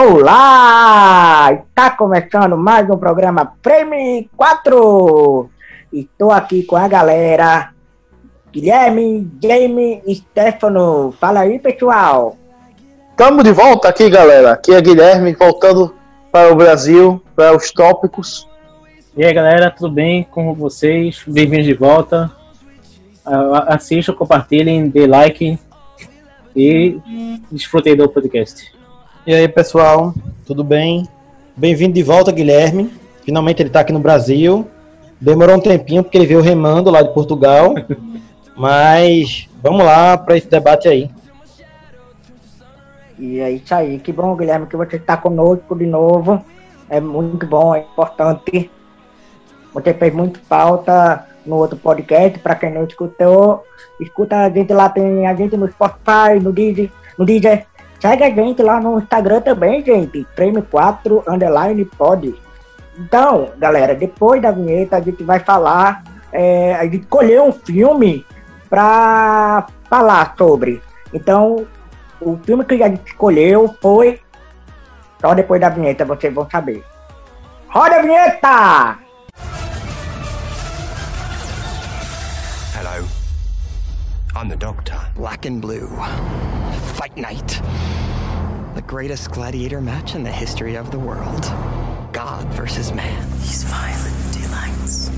Olá! Está começando mais um programa Prêmio 4. Estou aqui com a galera Guilherme, Jamie e Stefano. Fala aí, pessoal. Estamos de volta aqui, galera. Aqui é Guilherme, voltando para o Brasil, para os tópicos. E aí, galera, tudo bem com vocês? Bem-vindos de volta. Assistam, compartilhem, dê like e desfrutem do podcast. E aí, pessoal, tudo bem? Bem-vindo de volta, Guilherme. Finalmente ele está aqui no Brasil. Demorou um tempinho porque ele veio remando lá de Portugal. Mas vamos lá para esse debate aí. E é isso aí. Que bom, Guilherme, que você está conosco de novo. É muito bom, é importante. Você fez muito falta no outro podcast. Para quem não escutou, escuta a gente lá, tem a gente no Spotify, no Deezer, no Deezer Segue a gente lá no Instagram também, gente. Prêmio 4 Underline Pod. Então, galera, depois da vinheta a gente vai falar. É, a gente escolheu um filme para falar sobre. Então, o filme que a gente escolheu foi. Só depois da vinheta vocês vão saber. Roda a vinheta! I'm the Doctor. Black and Blue. Fight Night. The greatest gladiator match in the history of the world. God versus man. These violent delights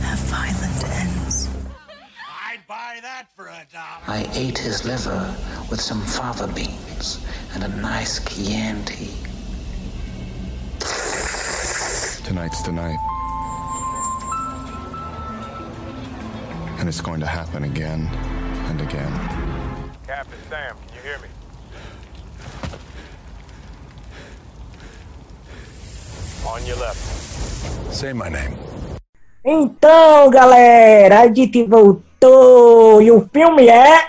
have violent ends. I'd buy that for a dollar. I ate his liver with some fava beans and a nice Chianti. Tonight's the night. And it's going to happen again and again. Captain Sam, can you hear me? On your left. Say my name. Então, galera, a gente voltou e o filme é.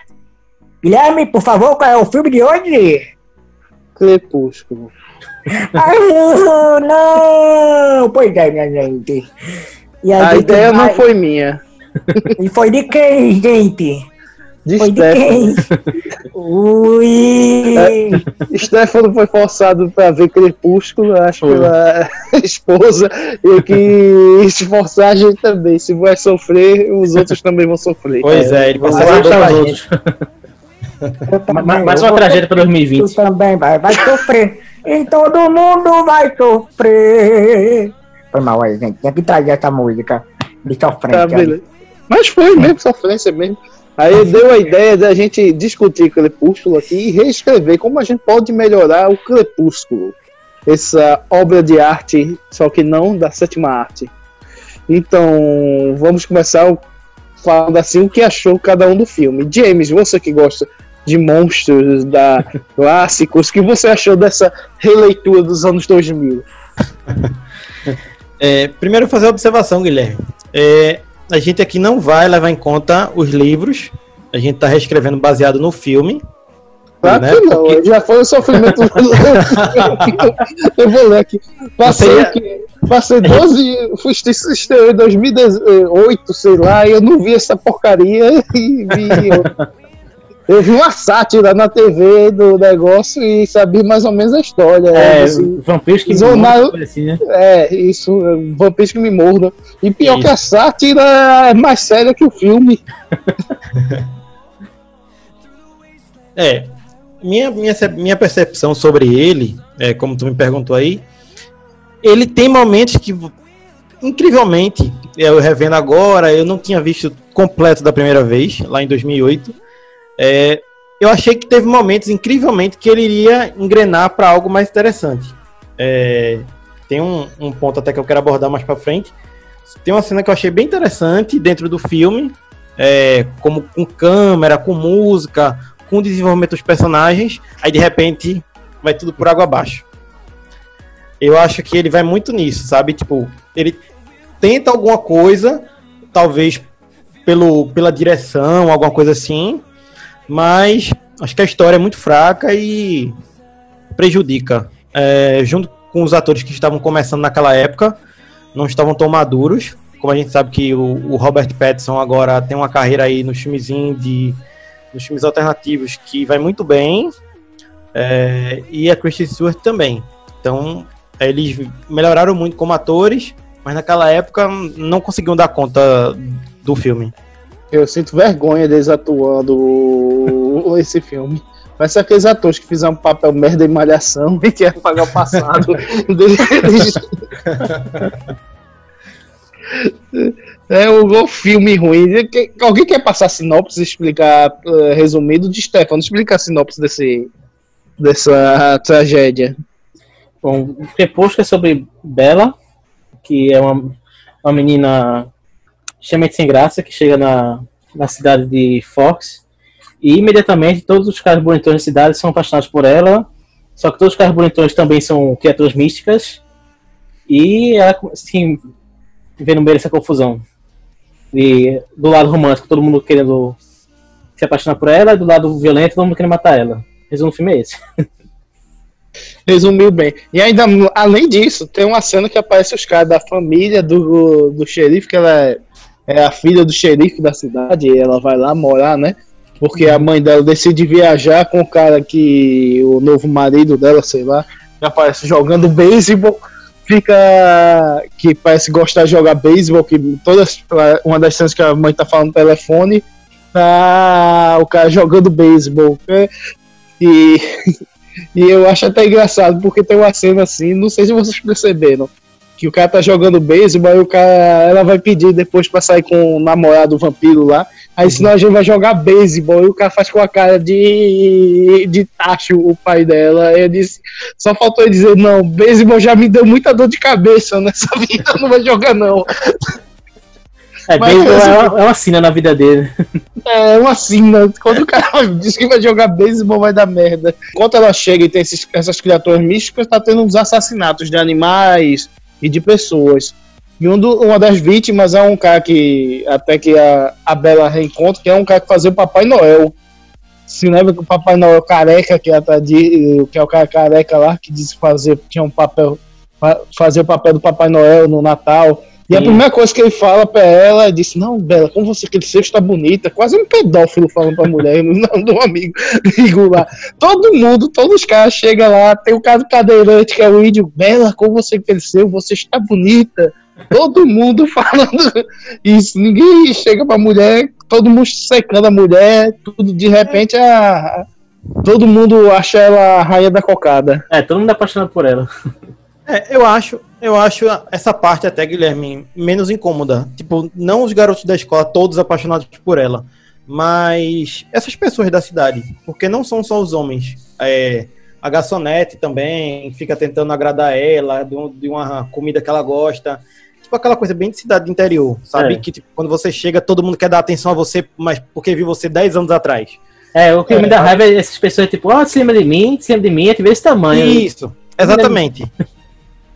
Guilherme, por favor, qual é o filme de hoje? Crepúsculo. Ai, não! Pois é, minha gente. E a, a gente ideia vai... não foi minha. E foi de quem, gente? De foi Stefano. de quem? Ui! É, Stefano foi forçado para ver Crepúsculo, acho, foi. pela esposa, e que esforçar a gente também. Se vai sofrer, os outros também vão sofrer. Pois é, ele passou a gostar os outros. Mais uma tragédia para 2020. Tu também vai, vai sofrer. E todo mundo vai sofrer. Foi mal aí, gente. Tinha que trazer essa música de sofrência. Tá, Mas foi mesmo, sofrência mesmo. Aí deu a ideia da gente discutir Crepúsculo aqui e reescrever como a gente pode melhorar o Crepúsculo. Essa obra de arte, só que não da sétima arte. Então, vamos começar falando assim o que achou cada um do filme. James, você que gosta de monstros, da clássicos, o que você achou dessa releitura dos anos 2000? É, primeiro fazer a observação, Guilherme. É, a gente aqui não vai levar em conta os livros. A gente está reescrevendo baseado no filme. Claro né? que não, Porque... já foi o sofrimento. eu vou ler aqui. Passei, Você... passei 12. Fui em 2008, sei lá, e eu não vi essa porcaria e vi. Eu vi uma sátira na TV do negócio e sabia mais ou menos a história. É, assim, vampiros que zonar, me assim, né? É, isso, vampiros que me mordam. E pior que a sátira é mais séria que o filme. é, minha, minha, minha percepção sobre ele, é, como tu me perguntou aí, ele tem momentos que, incrivelmente, eu revendo agora, eu não tinha visto completo da primeira vez, lá em 2008 é, eu achei que teve momentos, incrivelmente, que ele iria engrenar para algo mais interessante. É, tem um, um, ponto até que eu quero abordar mais para frente. Tem uma cena que eu achei bem interessante dentro do filme, é, como com câmera, com música, com desenvolvimento dos personagens. Aí de repente vai tudo por água abaixo. Eu acho que ele vai muito nisso, sabe? Tipo, ele tenta alguma coisa, talvez pelo, pela direção, alguma coisa assim, mas acho que a história é muito fraca e prejudica. É, junto com os atores que estavam começando naquela época, não estavam tão maduros. Como a gente sabe que o, o Robert Pattinson agora tem uma carreira aí nos filmes indie, nos filmes alternativos, que vai muito bem. É, e a Kristen Stewart também. Então, eles melhoraram muito como atores, mas naquela época não conseguiam dar conta do filme. Eu sinto vergonha deles atuando esse filme. Parece aqueles atores que fizeram um papel merda em malhação e querem pagar o passado. É um, filme ruim. Alguém quer passar sinopse e explicar, eh, resumido, de Stefano? Explica a sinopse desse, dessa tragédia. Bom, o Crepúsculo é sobre Bella, que é uma, uma menina extremamente sem graça, que chega na, na cidade de Fox, e imediatamente todos os caras bonitões da cidade são apaixonados por ela, só que todos os caras bonitões também são criaturas místicas, e ela assim, vê no meio confusão. E do lado romântico, todo mundo querendo se apaixonar por ela, e do lado violento, todo mundo querendo matar ela. Resumo do filme é esse. Resumiu bem. E ainda, além disso, tem uma cena que aparece os caras da família do, do xerife, que ela é, é a filha do xerife da cidade, e ela vai lá morar, né? Porque a mãe dela decide viajar com o cara que. o novo marido dela, sei lá, que aparece jogando beisebol. Fica. que parece gostar de jogar beisebol, que todas. uma das cenas que a mãe tá falando no telefone, tá o cara jogando beisebol. né? E. E eu acho até engraçado, porque tem uma cena assim, não sei se vocês perceberam, que o cara tá jogando beisebol, aí o cara, ela vai pedir depois pra sair com o namorado vampiro lá, aí senão a gente vai jogar beisebol, e o cara faz com a cara de, de tacho o pai dela, aí eu disse, só faltou ele dizer, não, beisebol já me deu muita dor de cabeça nessa vida, não vai jogar não. É, Mas, beisebol assim, é, uma, é uma sina na vida dele. É uma sina. Quando o cara diz que vai jogar beisebol, vai dar merda. Enquanto ela chega e tem esses- essas criaturas místicas, tá tendo uns assassinatos de animais e de pessoas. E um do- uma das vítimas é um cara que até que a, a Bela reencontra, que é um cara que fazia o Papai Noel. Se lembra que o Papai Noel careca, que a de, que é o cara careca lá, que disse fazia, tinha um papel, fa- fazer o papel do Papai Noel no Natal. E a primeira coisa que ele fala pra ela, disse, não, Bela, como você cresceu, está bonita. Quase um pedófilo falando pra mulher, não do amigo, amigo lá. Todo mundo, todos os caras chegam lá, tem o cara do cadeirante, que é o índio, Bela, como você cresceu, você está bonita. Todo mundo falando isso, ninguém chega pra mulher, todo mundo secando a mulher, tudo, de repente, a, todo mundo acha ela a rainha da cocada. É, todo mundo é apaixonado por ela. É, eu acho, eu acho essa parte até, Guilherme, menos incômoda. Tipo, não os garotos da escola todos apaixonados por ela, mas essas pessoas da cidade, porque não são só os homens. É, a garçonete também fica tentando agradar ela de, um- uma comida que ela gosta. Tipo aquela coisa bem de cidade do interior, sabe? É. Que tipo, quando você chega, todo mundo quer dar atenção a você, mas porque viu você 10 anos atrás. É, o que me dá raiva é essas pessoas, tipo, ó, se lembra de mim, se lembra de mim, é te vê esse tamanho. Isso, exatamente.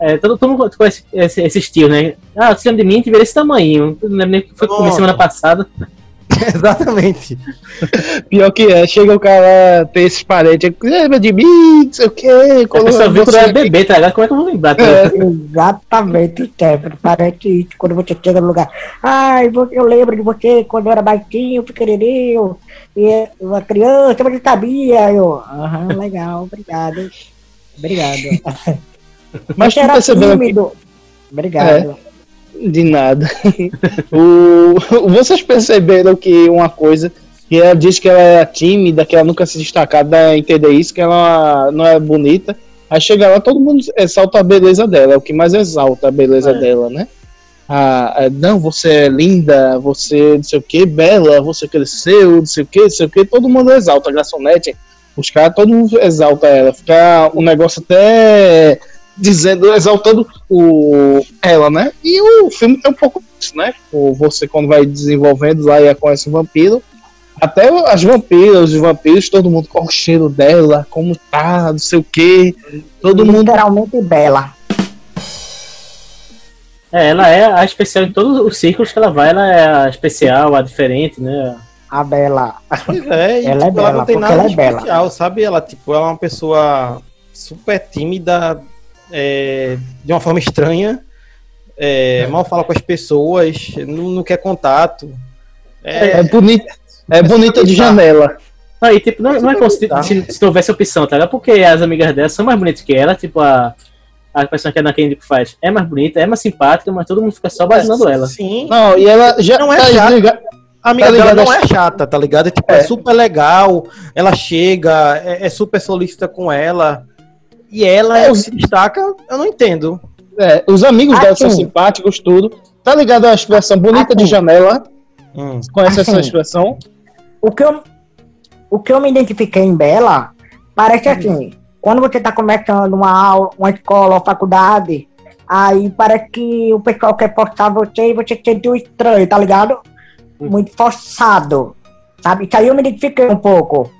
É, todo, todo mundo conhece esse, esse estilo, né? Ah, se lembra de mim, te vê esse tamanho. Não lembro nem o que foi Nossa. semana passada. exatamente. Pior que é, chega o cara, tem esses parentes, lembra de mim, não sei o que, A pessoa viu quando era bebê, tá ligado? Como é que eu vou lembrar? tá É. Exatamente, Stefano. Parece que quando você chega no lugar. Ai, eu lembro de você quando eu era baixinho, pequenininho, e uma criança, mas eu sabia. Eu, aham, legal, obrigado. Obrigado. Mas tu percebeu que. Obrigado. De nada. o, vocês perceberam que uma coisa que ela diz que ela era tímida, que ela nunca se destacava, dá a entender isso, que ela não é bonita. Aí chega lá, todo mundo exalta a beleza dela, é o que mais exalta a beleza É. dela, né? Ah, é, não, você é linda, você não sei o que, bela, você cresceu, não sei o que, não sei o que, todo mundo exalta a garçonete, os caras, todo mundo exalta ela, fica um negócio até dizendo, exaltando o, ela, né? E o filme tem um pouco disso, né? O, você quando vai desenvolvendo lá e conhece o vampiro, até as vampiras, os vampiros, todo mundo com o cheiro dela, como tá, não sei o que, todo mundo Literalmente bela. É, ela é a especial em todos os círculos que ela vai, ela é a especial, a diferente, né? A bela. Pois é, e, Ela é tipo, ela bela, não tem nada ela de é bela. especial, sabe? Ela, tipo, ela é uma pessoa super tímida, é, de uma forma estranha, é, mal fala com as pessoas, não, não quer contato. é, É, bonita, é bonita de janela. Aí, tipo, não, não é como se, se, se houvesse opção, tá ligado? Porque as amigas dela são mais bonitas que ela, tipo, a, a pessoa que a Ana Kendrick faz é mais bonita, é mais simpática, mas todo mundo fica só basinando ela. Sim. Não, e ela já Não é tá chata. A amiga Tá dela ligado? não é chata, tá ligado? É, tipo, é. É. super legal, ela chega, é, é super solícita com ela. E ela É, é, se destaca, eu não entendo. É, os amigos dela são simpáticos, tudo. Tá ligado a expressão bonita de janela? Hum. Conhece essa Assim. expressão? O que eu, o que eu me identifiquei em Bela, parece assim, quando você tá começando uma aula, uma escola ou faculdade, aí parece que o pessoal quer forçar você e você se sentiu estranho, tá ligado? Muito forçado, sabe? Isso aí eu me identifiquei um pouco,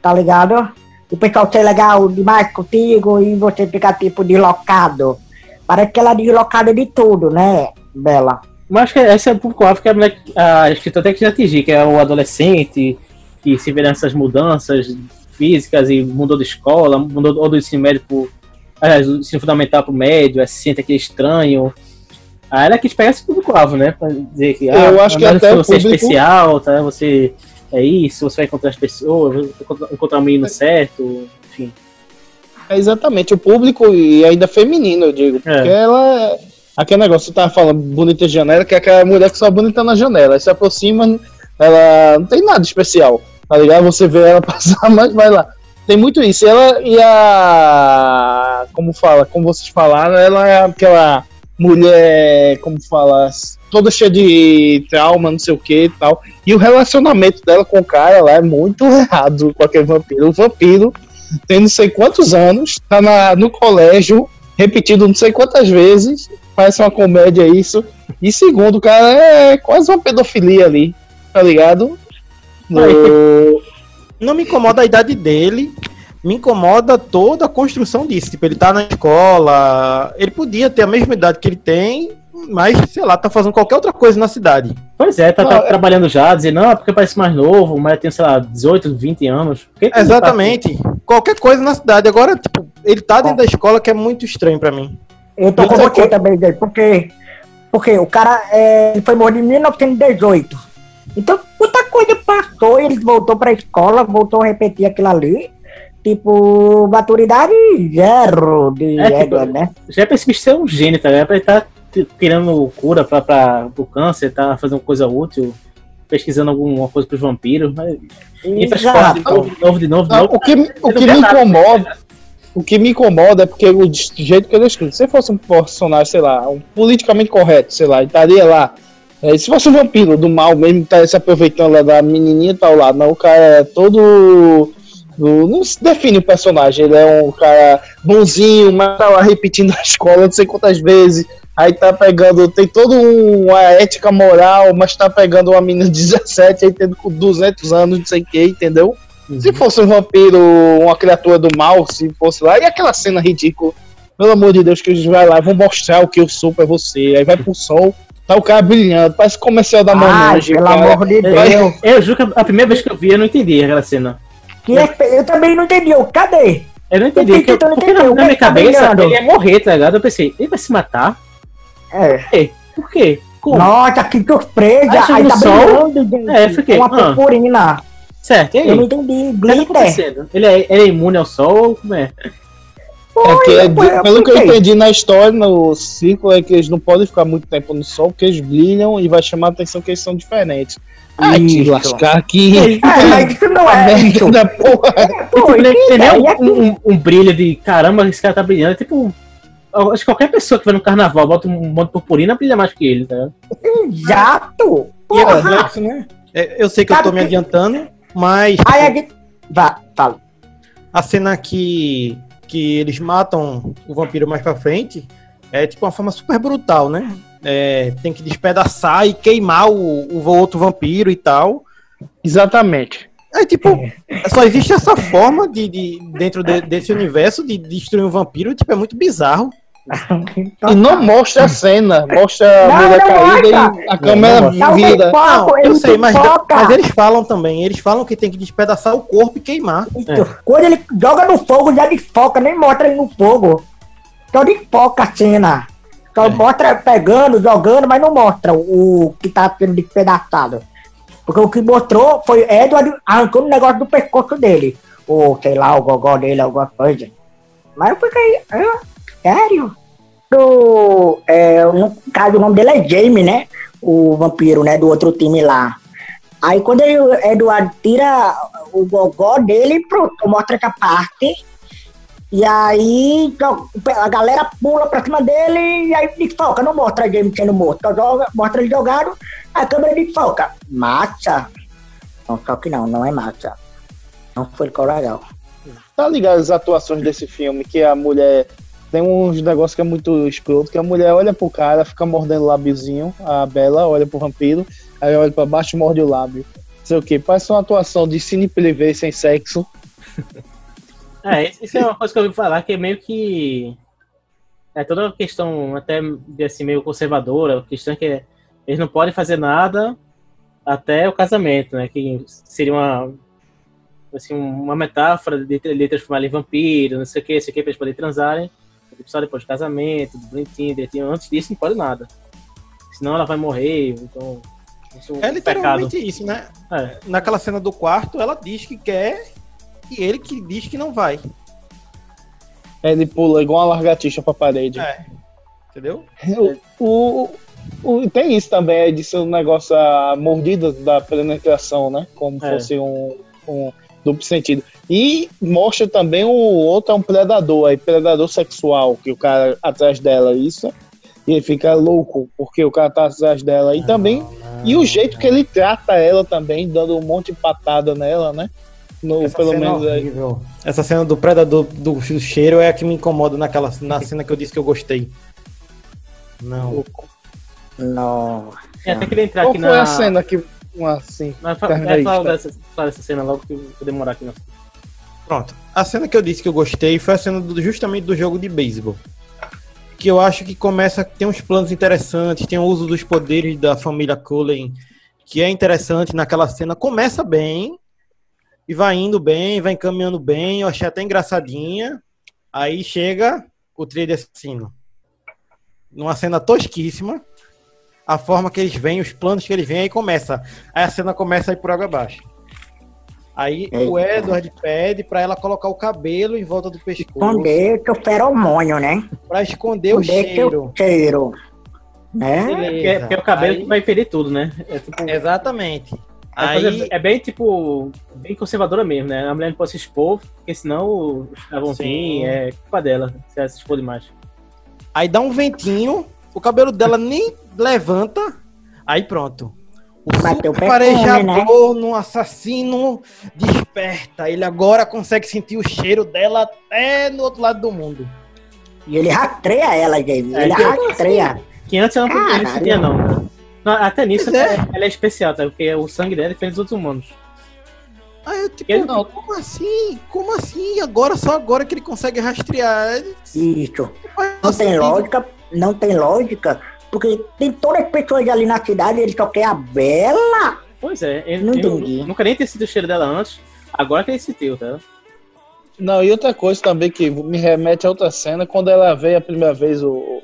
tá ligado? O pessoal ser legal demais contigo e você ficar tipo deslocado. Parece que ela é deslocada de tudo, né, Bela? Mas acho que esse é o público-alvo que a, mulher, a escritora tem que atingir, que é o adolescente que se vê nessas mudanças físicas e mudou de escola, mudou ou do ensino médio pro, aliás, do ensino fundamental pro médio, aí se sente aquele estranho. Aí ela quis pegar esse público-alvo, né? Pra dizer que ah, Eu acho que até você é público- especial, tá? Você é isso, você vai encontrar as pessoas, encontrar- o menino certo, enfim. É exatamente, o público e ainda feminino, eu digo. Porque ela é. Aquele negócio, você tava falando bonita de janela, que é aquela mulher que só bonita na janela. Aí se aproxima, ela não tem nada especial. Tá ligado? Você vê ela passar, mas vai lá. Tem muito isso. Ela e a. Como fala, como vocês falaram, ela é aquela mulher, como fala, toda cheia de trauma, não sei o que e tal. E o relacionamento dela com o cara lá é muito errado com aquele vampiro. O vampiro tem não sei quantos anos, tá na, no colégio, repetido não sei quantas vezes, parece uma comédia isso. E segundo, o cara é quase uma pedofilia ali, tá ligado? No- Não me incomoda a idade dele, me incomoda toda a construção disso. Tipo, ele tá na escola, ele podia ter a mesma idade que ele tem, mas, sei lá, tá fazendo qualquer outra coisa na cidade. Pois é, tá, tá é- trabalhando já, dizendo, não, é porque parece mais novo, mas tem, sei lá, 18, 20 anos. Tá Exatamente. Qualquer coisa na cidade. Agora, tipo, ele tá dentro da escola que é muito estranho pra mim. Eu tô com você também, porque, porque o cara é, ele foi morto em 1918. Então, muita coisa passou, ele voltou pra escola, voltou a repetir aquilo ali. Tipo, maturidade zero de É, égua, tipo, né? Já percebi ser um gênio, tá ligado? Pra ele tá criando cura pra, pra, pro câncer, tá fazendo coisa útil, pesquisando alguma coisa pros vampiros. Mas... Ir pra escola de novo, de novo, de novo, de Não, novo. o que, o me incomoda, o que me incomoda é porque o jeito que ele é escrito, se fosse um personagem, sei lá, um politicamente correto, sei lá, estaria lá. É, se fosse um vampiro do mal mesmo, que tá se aproveitando lá da menininha e tal lá, não, o cara é todo. do- não se define o personagem, ele é um cara bonzinho, mas tá lá repetindo a escola não sei quantas vezes. Aí tá pegando, tem toda um- uma ética moral, mas tá pegando uma menina de 17 aí tendo com 200 anos, não sei o que, entendeu? Se fosse um vampiro, uma criatura do mal, se fosse lá, e aquela cena ridícula, pelo amor de Deus, que eles vai lá, vão mostrar o que eu sou pra você, aí vai pro sol, tá o cara brilhando, parece comercial da Monange, pelo cara. amor de Deus. Eu juro que a primeira vez que eu vi, eu não entendi aquela cena. Que é- eu também não entendi, eu, cadê? Eu não entendi. Eu que eu- tentando porque na, na minha tá cabeça, brilhando? ele ia morrer, tá ligado? Eu pensei, ele vai se matar? É. Por quê? Por quê? Como? Nossa, que surpresa! Aí Aí tá sol, brilhando, gente. é, fiquei, Uma ah. purpurina. Certo, e aí? Eu não entendi. O que tá Glitter. acontecendo? Ele é, ele é imune ao sol ou como é? É que, é, Foi, de- pelo que eu entendi na história, no ciclo, é que eles não podem ficar muito tempo no sol, porque eles brilham e vai chamar a atenção que eles são diferentes. Ai, que Isso. lascar aqui. É, mas isso não é isso. da porra. Pô, Ele que ele é ideia um, um- um brilho de caramba, esse cara tá brilhando. É tipo. Acho que qualquer pessoa que vai no carnaval bota um monte de purpurina brilha mais que ele, tá? Exato. E é Porra. complexo, né? É, eu sei que eu tô Sabe me que- adiantando, mas Aí a gente... Vá, fala. a cena que, que eles matam o vampiro mais pra frente é tipo uma forma super brutal, né? É, tem que despedaçar e queimar o, o outro vampiro e tal. Exatamente. É tipo, só existe essa forma de, de dentro de- desse universo de destruir um vampiro, tipo, é muito bizarro. E não mostra a cena, mostra a mulher caída mostra. e a câmera não Não, vira. Não, eu sei, mas, mas eles falam também, eles falam que tem que despedaçar o corpo e queimar. Isso. Quando ele joga no fogo, já desfoca, nem mostra ele no fogo. Só desfoca a cena. Só É. mostra pegando, jogando, mas não mostra o, o que tá sendo despedaçado. Porque o que mostrou foi Edward arrancando o negócio do pescoço dele. Ou, sei lá, o gogó dele, alguma coisa. Mas eu fiquei. ah, sério? Do, é, no caso, o nome dele é Jamie, né? O vampiro, né? Do outro time lá. Aí quando ele, o Edward tira o gogó dele, pronto, mostra essa parte. E aí jo- a galera pula pra cima dele e aí desfoca, não mostra James sendo morto, só joga, mostra ele jogado, a câmera desfoca. Massa! Não, só que não, não é massa. Não foi legal. Tá ligado as atuações desse filme, que a mulher. Tem uns negócios que é muito escroto, que a mulher olha pro cara, fica mordendo o lábiozinho, a Bela olha pro vampiro, aí olha pra baixo e morde o lábio. Não sei o que, parece uma atuação de cine privê sem sexo. É, isso é uma coisa que eu ouvi falar, que é meio que. É toda uma questão até de, assim, meio conservadora, a questão que é, eles não podem fazer nada até o casamento, né? Que seria uma. Assim, uma metáfora de, de transformar em vampiro, não sei o que, não sei o que, pra eles poderem transarem. Só depois do casamento, bonitinho, direitinho. Antes disso, não pode nada. Senão ela vai morrer, então. Isso É um literalmente pecado. isso, né? É. Naquela cena do quarto, ela diz que quer e ele que diz que não vai. Ele pula igual uma largatixa pra parede. É. Entendeu? O, o- o- tem isso também, é de ser um negócio, a mordida da penetração, né? Como É. fosse um, um duplo sentido. E mostra também o outro é um predador, aí predador sexual, que o cara atrás dela, isso. E ele fica louco, porque o cara tá atrás dela. E também. E o jeito que ele trata ela também, dando um monte de patada nela, né? No, Essa pelo cena é menos aí. horrível. Essa cena do predador do, do cheiro é a que me incomoda naquela na cena que eu disse que eu gostei. Não. Não. É, até queria entrar Qual aqui foi na. a cena que. Uma, assim, Mas fa- termina é, aí, fala tá? dessa, fala dessa cena logo que eu vou demorar aqui. Não. Pronto. A cena que eu disse que eu gostei foi a cena do- justamente do jogo de beisebol. Que eu acho que começa, tem uns planos interessantes, tem o uso dos poderes da família Cullen, que é interessante naquela cena. Começa bem, e vai indo bem, vai encaminhando bem, eu achei até engraçadinha. Aí chega o trio de assassino. Numa cena tosquíssima. A forma que eles vêm, os planos que eles vêm, aí começa. Aí a cena começa a ir por água abaixo. Aí o Eita. Edward pede pra ela colocar o cabelo em volta do pescoço. Esconder teu feromônio, né? Pra esconder o Esconder cheiro. teu cheiro. Né? É, porque, porque é o cabelo Aí- que vai ferir tudo, né? É, tipo, Exatamente. É, Aí, é bem tipo. Bem conservadora mesmo, né? A mulher não pode se expor, porque senão a vão Sim. vir, é culpa dela, se ela se expor demais. aí dá um ventinho, o cabelo dela nem levanta, aí pronto. O Bateu super o perfume, farejador no assassino desperta. Ele agora consegue sentir o cheiro dela até no outro lado do mundo. E ele rastreia ela, gente. É, ele que- rastreia. Que antes ela não podia não sentia, não. Até nisso Pois é. ela é especial, tá? Porque o sangue dela é diferente dos outros humanos. Aí eu tipo, Ele- não, como assim? Como assim? Agora, só agora que ele consegue rastrear. Isso. Não tem lógica, não tem lógica, porque tem todas as pessoas ali na cidade, ele só quer a Bela. Pois é, ele, Não entendi. nunca nem tinha sentido o cheiro dela antes, agora que ele sentiu, tá? Não, e outra coisa também que me remete a outra cena, quando ela vê a primeira vez o.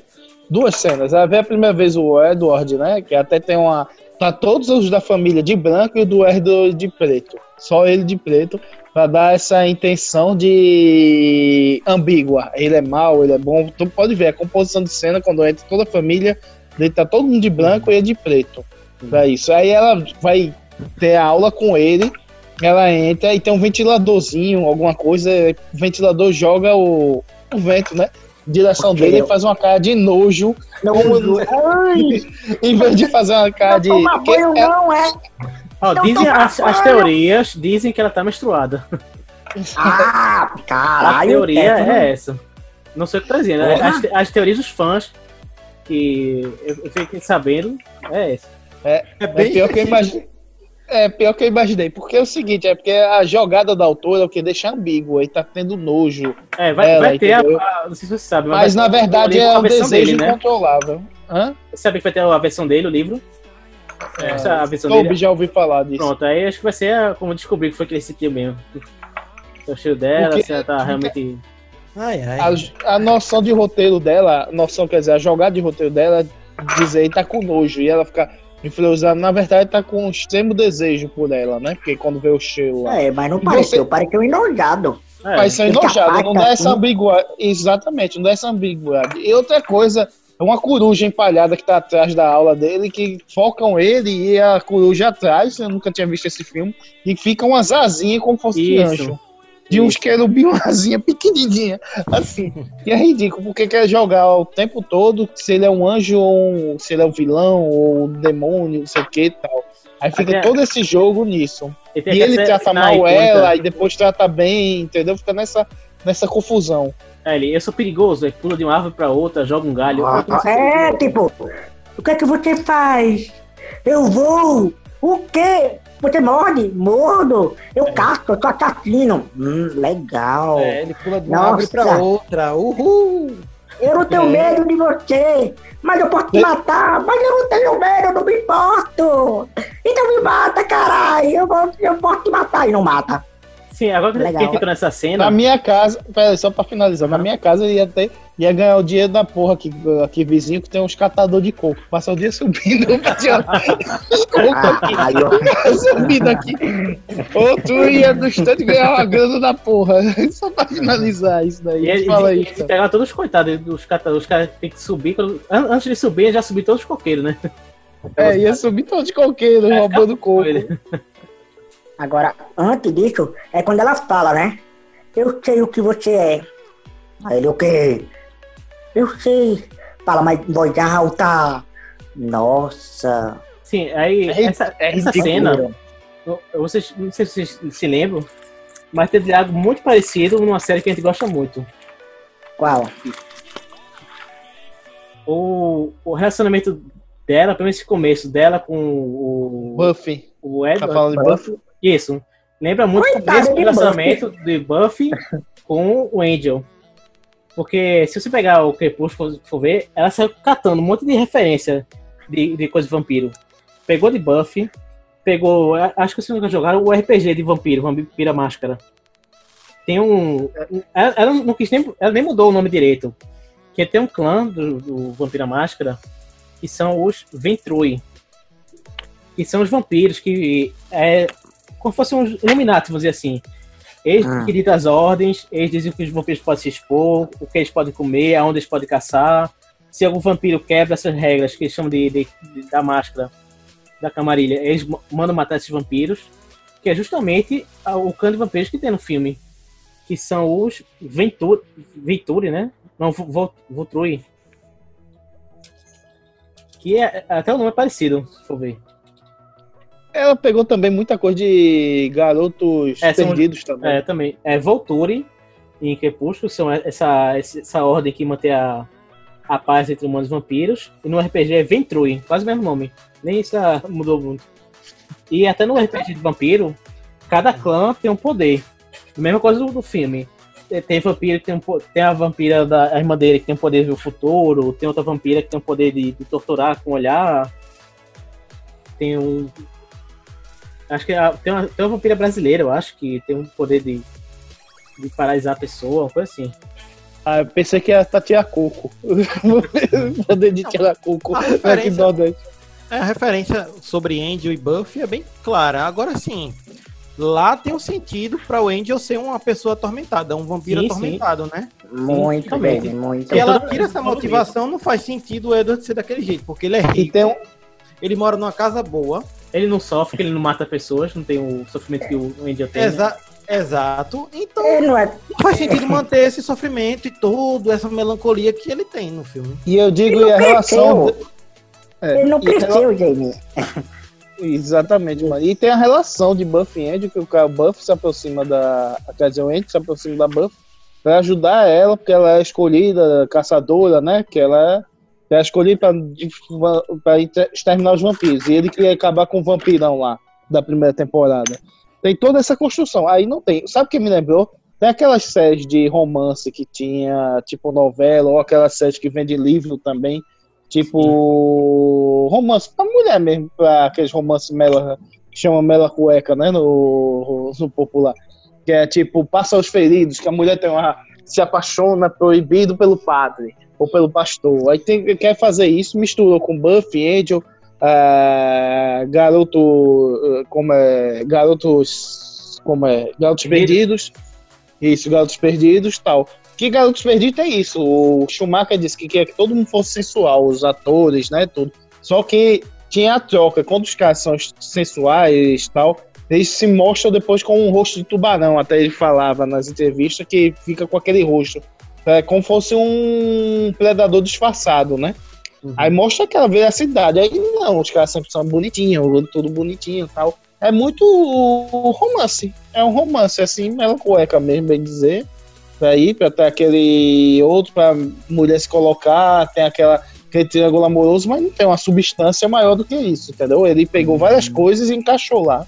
Duas cenas. Ela vê a primeira vez o Edward, né? Que até tem uma. Tá todos os da família de branco e o do Edward de preto. Só ele de preto. Pra dar essa intenção de ambígua. Ele é mau, ele é bom. Tu pode ver a composição de cena quando entra toda a família. Ele tá todo mundo de branco e ele de preto. Pra isso. Aí ela vai ter aula com ele. Ela entra e tem um ventiladorzinho, alguma coisa. O ventilador joga o, o vento, né? Direção Ok. dele e faz uma cara de nojo. Não, Como- Em vez de fazer uma cara não de. toma porque banho é- não, é? Ó, Não dizem as, as teorias dizem que ela tá menstruada. Ah, A caralho. teoria tudo- é essa. Não sei o que tá dizendo. Porra. As, as teorias dos fãs que eu, eu fiquei sabendo é essa. É É bem pior que eu imaginei. É pior que eu imaginei, porque é o seguinte, é porque a jogada da autora é o que deixa ambíguo, aí tá tendo nojo. É, vai, Ela, vai ter a, a- Não sei se você sabe, Mas vai na verdade é um versão desejo dele, né? incontrolável. Hã? Você sabe que vai ter a versão dele, o livro? Essa é a versão Soube, dele. já ouvi falar disso. Pronto, aí acho que vai ser a- como descobrir que foi que ele sentiu mesmo. É o cheiro dela, Porque- se ela tá realmente. Ai, ai. A, a noção de roteiro dela, a noção, quer dizer, a jogada de roteiro dela, dizer, tá com nojo, e ela fica, Influenciado, na verdade, tá com um extremo desejo por ela, né? Porque quando vê o cheiro lá. É, mas não E pareceu, você- pareceu enojado. É, Ele enojado, não dá essa assim. ambiguidade. Exatamente, não dá essa ambiguidade. E outra coisa, é uma coruja empalhada que tá atrás da aula dele, que focam ele e a coruja atrás, eu nunca tinha visto esse filme, e fica umas asinhas como fosse de Isso. anjo. De uns querubim, asinha pequenininha, assim. E é ridículo, porque quer jogar o tempo todo se ele é um anjo ou um, se ele é um vilão ou um demônio, não sei o que e tal. Aí fica todo esse jogo nisso. E, E ele trata mal ela e depois trata bem, entendeu? Fica nessa, nessa confusão. É, ele, eu sou perigoso, aí pula de uma árvore pra outra, joga um galho. Ah, É, tipo, o que é que você faz? Eu vou! O quê? Você morde? Mordo! Eu casco, eu tô assassino. Hum, legal. É, ele pula de uma Nossa. árvore pra outra. Uhul! Eu não tenho É. medo de você, mas eu posso te matar, mas eu não tenho medo, eu não me importo. Então me mata, caralho, eu, eu posso te matar e não mata. Sim, agora que Legal. quem entrou nessa cena. Na minha casa, pera, só pra finalizar, na minha casa eu ia, ter, ia ganhar o dinheiro da porra aqui, aqui vizinho que tem uns catador de coco. Passa o dia subindo aqui. Subindo aqui. Ou tu ia no estande ganhar uma grana da porra. Só pra finalizar isso daí. E eles, Fala aí. eles pegaram todos os coitados dos catadores. Os caras têm que subir. quando- an- antes de subir, já subiram todos os coqueiros, né? É, ia subir todo de coqueiro, roubando coco. Agora, antes disso, é quando ela fala, né? Eu sei o que você é. Aí ele, o quê? Eu sei. Fala mais em voz alta. Nossa. Sim, aí É, essa, é essa cena, vocês, não sei se vocês se lembram, mas teve algo muito parecido numa série que a gente gosta muito. Qual? O, o relacionamento dela, pelo menos esse começo dela com o, Buffy. o Tá Edward. falando de Buffy? Isso. Lembra muito Coitada desse de relacionamento de Buffy com o Angel. Porque se você pegar o Crepúsculo for ver, ela saiu catando um monte de referência de, de coisa de vampiro. Pegou de Buffy, pegou. Acho que vocês nunca jogaram o RPG de vampiro, Vampira Máscara. Tem um. Ela, ela não quis nem. Ela nem mudou o nome direito. Que tem um clã do, do Vampira Máscara que são os Ventrui. Que são os vampiros que é como se fossem uns Illuminati, vamos dizer assim. Eles Ah. que as ordens, eles dizem que os vampiros podem se expor, o que eles podem comer, aonde eles podem caçar. Se algum vampiro quebra essas regras, que eles chamam de, de- de- da máscara, da camarilha, eles ma- mandam matar esses vampiros, que é justamente o clã de vampiros que tem no filme, que são os Ventur, Venturi, né? Não, Vo- Vo- Votrui. Que é, até o nome é parecido, se for ver. Ela pegou também muita coisa de garotos É, são- perdidos também. É, também. É Volturi em Crepúsculo, são essa, essa ordem que mantém a, a paz entre humanos e vampiros. E no RPG é Ventrui, quase o mesmo nome. Nem isso ah, mudou muito. E até no RPG de vampiro, cada clã tem um poder. Mesma coisa do, do filme. Tem- Tem vampiro que tem, um, tem a vampira da a irmã dele que tem o poder de ver o futuro, tem outra vampira que tem o poder de, de torturar com o olhar. Tem um. Acho que a- tem, uma, tem uma vampira brasileira, eu acho, que tem um poder de, de paralisar a pessoa, uma coisa assim. Ah, eu pensei que era pra tirar coco. Poder de tirar coco. A referência-. É, a referência sobre Angel e Buffy é bem clara. Agora sim, lá tem um sentido para o Angel ser uma pessoa atormentada, um vampiro Sim, sim. atormentado, né? Muito bem, muito Se ela tira essa motivação, não faz sentido o Edward ser daquele jeito, porque ele é rico, um, ele mora numa casa boa. Ele não sofre, porque ele não mata pessoas, não tem o sofrimento que o Angel tem. né? Exa exato. Então Ele não é. não faz sentido manter esse sofrimento e toda essa melancolia que ele tem no filme. e eu digo, Ele e a relação. cresceu. É, Ele não a rela- cresceu, Jamie. Exatamente, mano. E tem a relação de Buffy e Angel, que o cara Buffy se aproxima da. Quer dizer, o Angel se aproxima da Buffy pra ajudar ela, porque ela é escolhida, caçadora, né? Que ela é, pra, pra inter- exterminar os vampiros. E ele queria acabar com o vampirão lá, da primeira temporada. Tem toda essa construção. Aí não tem. Sabe o que me lembrou? Tem aquelas séries de romance que tinha, tipo novela, ou aquelas séries que vende livro também. Tipo, romance pra mulher mesmo, pra aqueles romances mela, que chama mela cueca, né, no, no popular. Que é tipo, passa os feridos, que a mulher tem uma, se apaixona proibido pelo padre, ou pelo pastor. Aí tem, quer fazer isso, misturou com Buffy, Angel, ah, garoto, ah, como é, garotos, como é, garotos perdidos, isso, garotos perdidos, tal. Que garotos perdidos é isso? O Schumacher disse que queria que todo mundo fosse sensual, os atores, né, tudo. Só que tinha a troca, quando os caras são sensuais, tal, eles se mostram depois com um rosto de tubarão, até ele falava nas entrevistas que fica com aquele rosto, é como fosse um predador disfarçado, né? Aí mostra aquela veracidade. Aí não, os caras sempre são bonitinhos, tudo bonitinho e tal. É muito romance. É um romance, assim, mela cueca mesmo, bem dizer. Pra ir, pra ter aquele outro, pra mulher se colocar, tem aquela, aquele triângulo amoroso, mas não tem uma substância maior do que isso, entendeu? Ele pegou várias coisas e encaixou lá,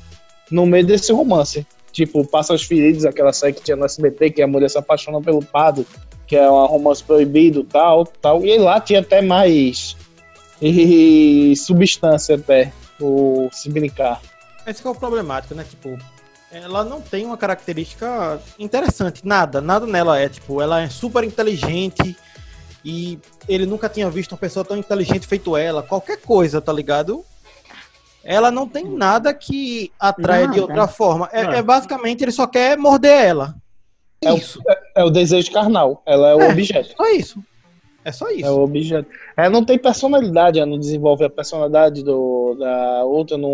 no meio desse romance. Tipo, Pássaros Feridos, aquela série que tinha no SBT, que a mulher se apaixona pelo padre, que é um romance proibido, tal, tal. E lá tinha até mais e substância até, o se brincar. Esse que é o problemático, né? Tipo, ela não tem uma característica interessante, nada, nada nela é, tipo, ela é super inteligente e ele nunca tinha visto uma pessoa tão inteligente feito ela, qualquer coisa, tá ligado? Ela não tem nada que atraia de Nada. outra forma. É, é basicamente ele só quer morder ela. É o, Isso. é, é o desejo carnal, ela é o É. objeto. Só isso. É só isso. É o objeto. Ela não tem personalidade, ela não desenvolve a personalidade do, da outra, não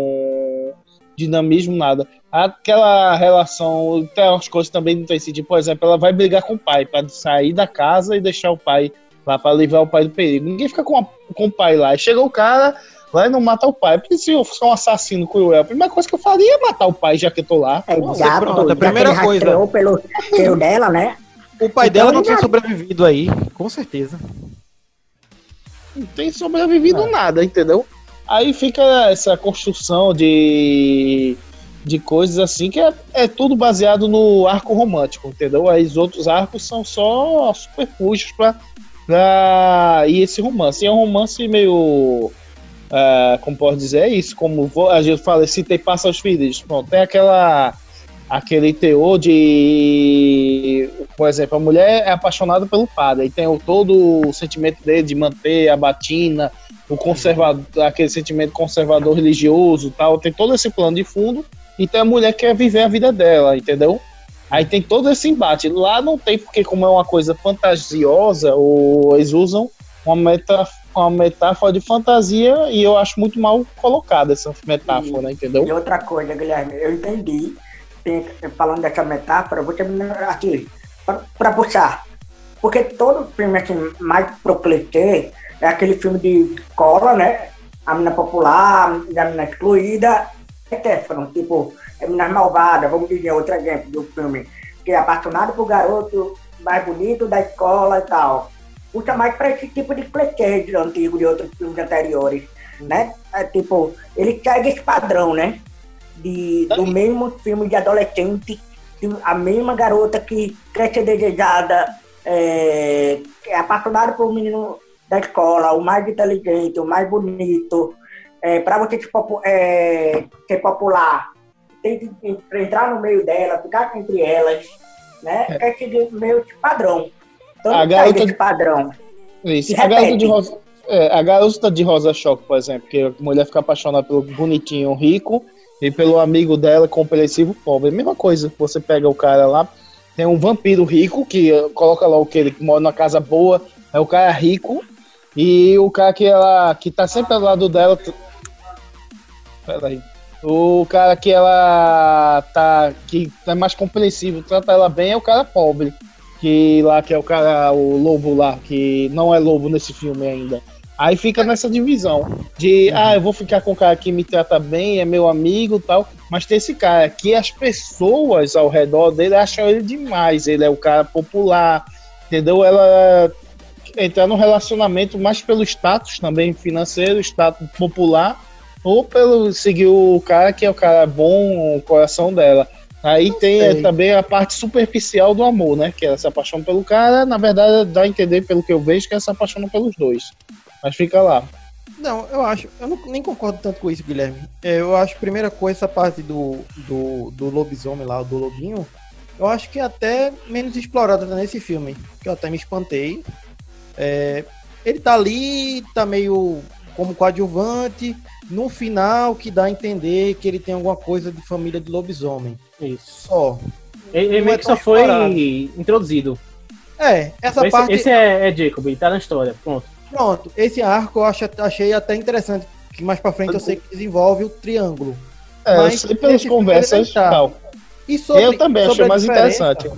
dinamismo, nada. Aquela relação, tem umas coisas também não tem sentido. Por exemplo, ela vai brigar com o pai para sair da casa e deixar o pai lá para livrar o pai do perigo. Ninguém fica com, a- com o pai lá. E chega o cara e não mata o pai. Porque se eu fosse um assassino cruel, a primeira coisa que eu faria é matar o pai, já que eu tô lá. É, Pronto, exato. pronto, a já que primeira coisa. pelo cheiro dela, né? O pai Então dela não tinha já- sobrevivido aí, com certeza. não tem sobrevivido É. nada, entendeu? Aí fica essa construção de, de coisas assim que é, é tudo baseado no arco romântico, entendeu? Aí os outros arcos são só superfúgios pra, pra ir esse romance. E é um romance meio. Ah, como pode dizer, é isso. Como vou- a gente fala, citei Passa aos Filhos. Pronto, tem aquela. Aquele teor de. Por exemplo, a mulher é apaixonada pelo padre, e tem o, todo o sentimento dele de manter a batina, o conservador, aquele sentimento conservador religioso tal, tem todo esse plano de fundo, e tem a mulher que quer viver a vida dela, entendeu? Aí tem todo esse embate. Lá não tem, porque como é uma coisa fantasiosa, ou eles usam uma, meta, uma metáfora de fantasia, e eu acho muito mal colocada essa metáfora, entendeu? E outra coisa, Guilherme, eu entendi, tem- falando dessa metáfora, eu vou terminar aqui, para puxar. Porque todo filme assim, mais pro clichê é aquele filme de escola, né? A menina popular, a menina excluída, Stefano, tipo, é menina malvada, vamos dizer, outro exemplo do filme, que é apaixonado por garoto mais bonito da escola e tal. Puxa mais para esse tipo de clichê de antigo, de outros filmes anteriores, né? É, tipo, ele segue esse padrão, né? De, do mesmo filme de adolescente, de a mesma garota que ser desejada, é, é apaixonada por um menino da escola, o mais inteligente, o mais bonito. É, para você se popu- é, ser popular, tem que entrar no meio dela, ficar entre elas, né? É esse meio que padrão. Então, A garota- esse padrão. Isso. Se A garota de rosa. é, a garota de rosa choque, por exemplo, que a mulher fica apaixonada pelo bonitinho rico e pelo amigo dela compreensivo pobre. Mesma coisa, você pega o cara lá, tem um vampiro rico que eh, coloca lá o que ele mora numa casa boa, é o cara rico e o cara que ela que tá sempre ao lado dela. Peraí. O cara que ela tá que é mais compreensivo, trata ela bem é o cara pobre que lá que é o cara, o lobo lá, que não é lobo nesse filme ainda. Aí fica nessa divisão de, ah, eu vou ficar com o cara que me trata bem, é meu amigo e tal, mas tem esse cara que as pessoas ao redor dele acham ele demais, ele é o cara popular, entendeu? Ela entrar no relacionamento mais pelo status também financeiro, status popular, ou pelo seguir o cara que é o cara bom, o coração dela. Aí tem sei. eh, também a parte superficial do amor, né? Que ela se apaixona pelo cara, na verdade dá a entender pelo que eu vejo que ela se apaixona pelos dois. Mas fica lá. Não, eu acho, eu não, nem concordo tanto com isso, Guilherme. É, Eu acho, primeira coisa, essa parte do, do, do lobisomem lá, do lobinho, eu acho que é até menos explorada nesse filme, que eu até me espantei. É, ele tá ali, tá meio como coadjuvante, no final que dá a entender que ele tem alguma coisa de família de lobisomem. Isso. Só. Ele, meio é que só foi explorado. introduzido. É, essa esse, parte. esse é, é Jacob, ele tá na história. Pronto. Pronto, esse arco eu acho, achei até interessante. Que mais pra frente eu sei que desenvolve o triângulo. É, Mas eu sei pelas conversas tal. E sobre, Eu também sobre achei mais interessante.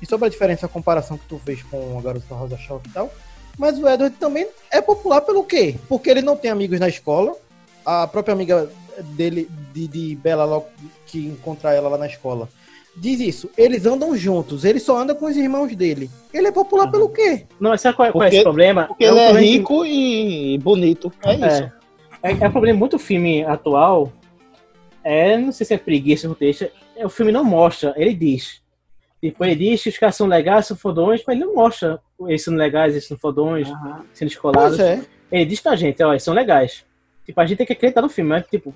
E sobre a diferença, a comparação que tu fez com a Garota Rosa Choque e tal. Mas o Edward também é popular pelo quê? Porque ele não tem amigos na escola. A própria amiga dele, de, de Bela, logo que encontra ela lá na escola, diz isso. Eles andam juntos, ele só anda com os irmãos dele. Ele é popular pelo quê? Não, sabe qual é, qual é esse problema? Porque um ele é problema que- rico e bonito. É isso. É. É, é um problema muito filme atual. É, não sei se é preguiça ou texto. É, o filme não mostra, ele diz. Tipo, ele diz que os caras são legais, são fodões, mas ele não mostra eles sendo legais, eles sendo fodões, sendo escolados. É. Ele diz pra gente, ó, eles são legais. Tipo, a gente tem que acreditar no filme, mas, tipo,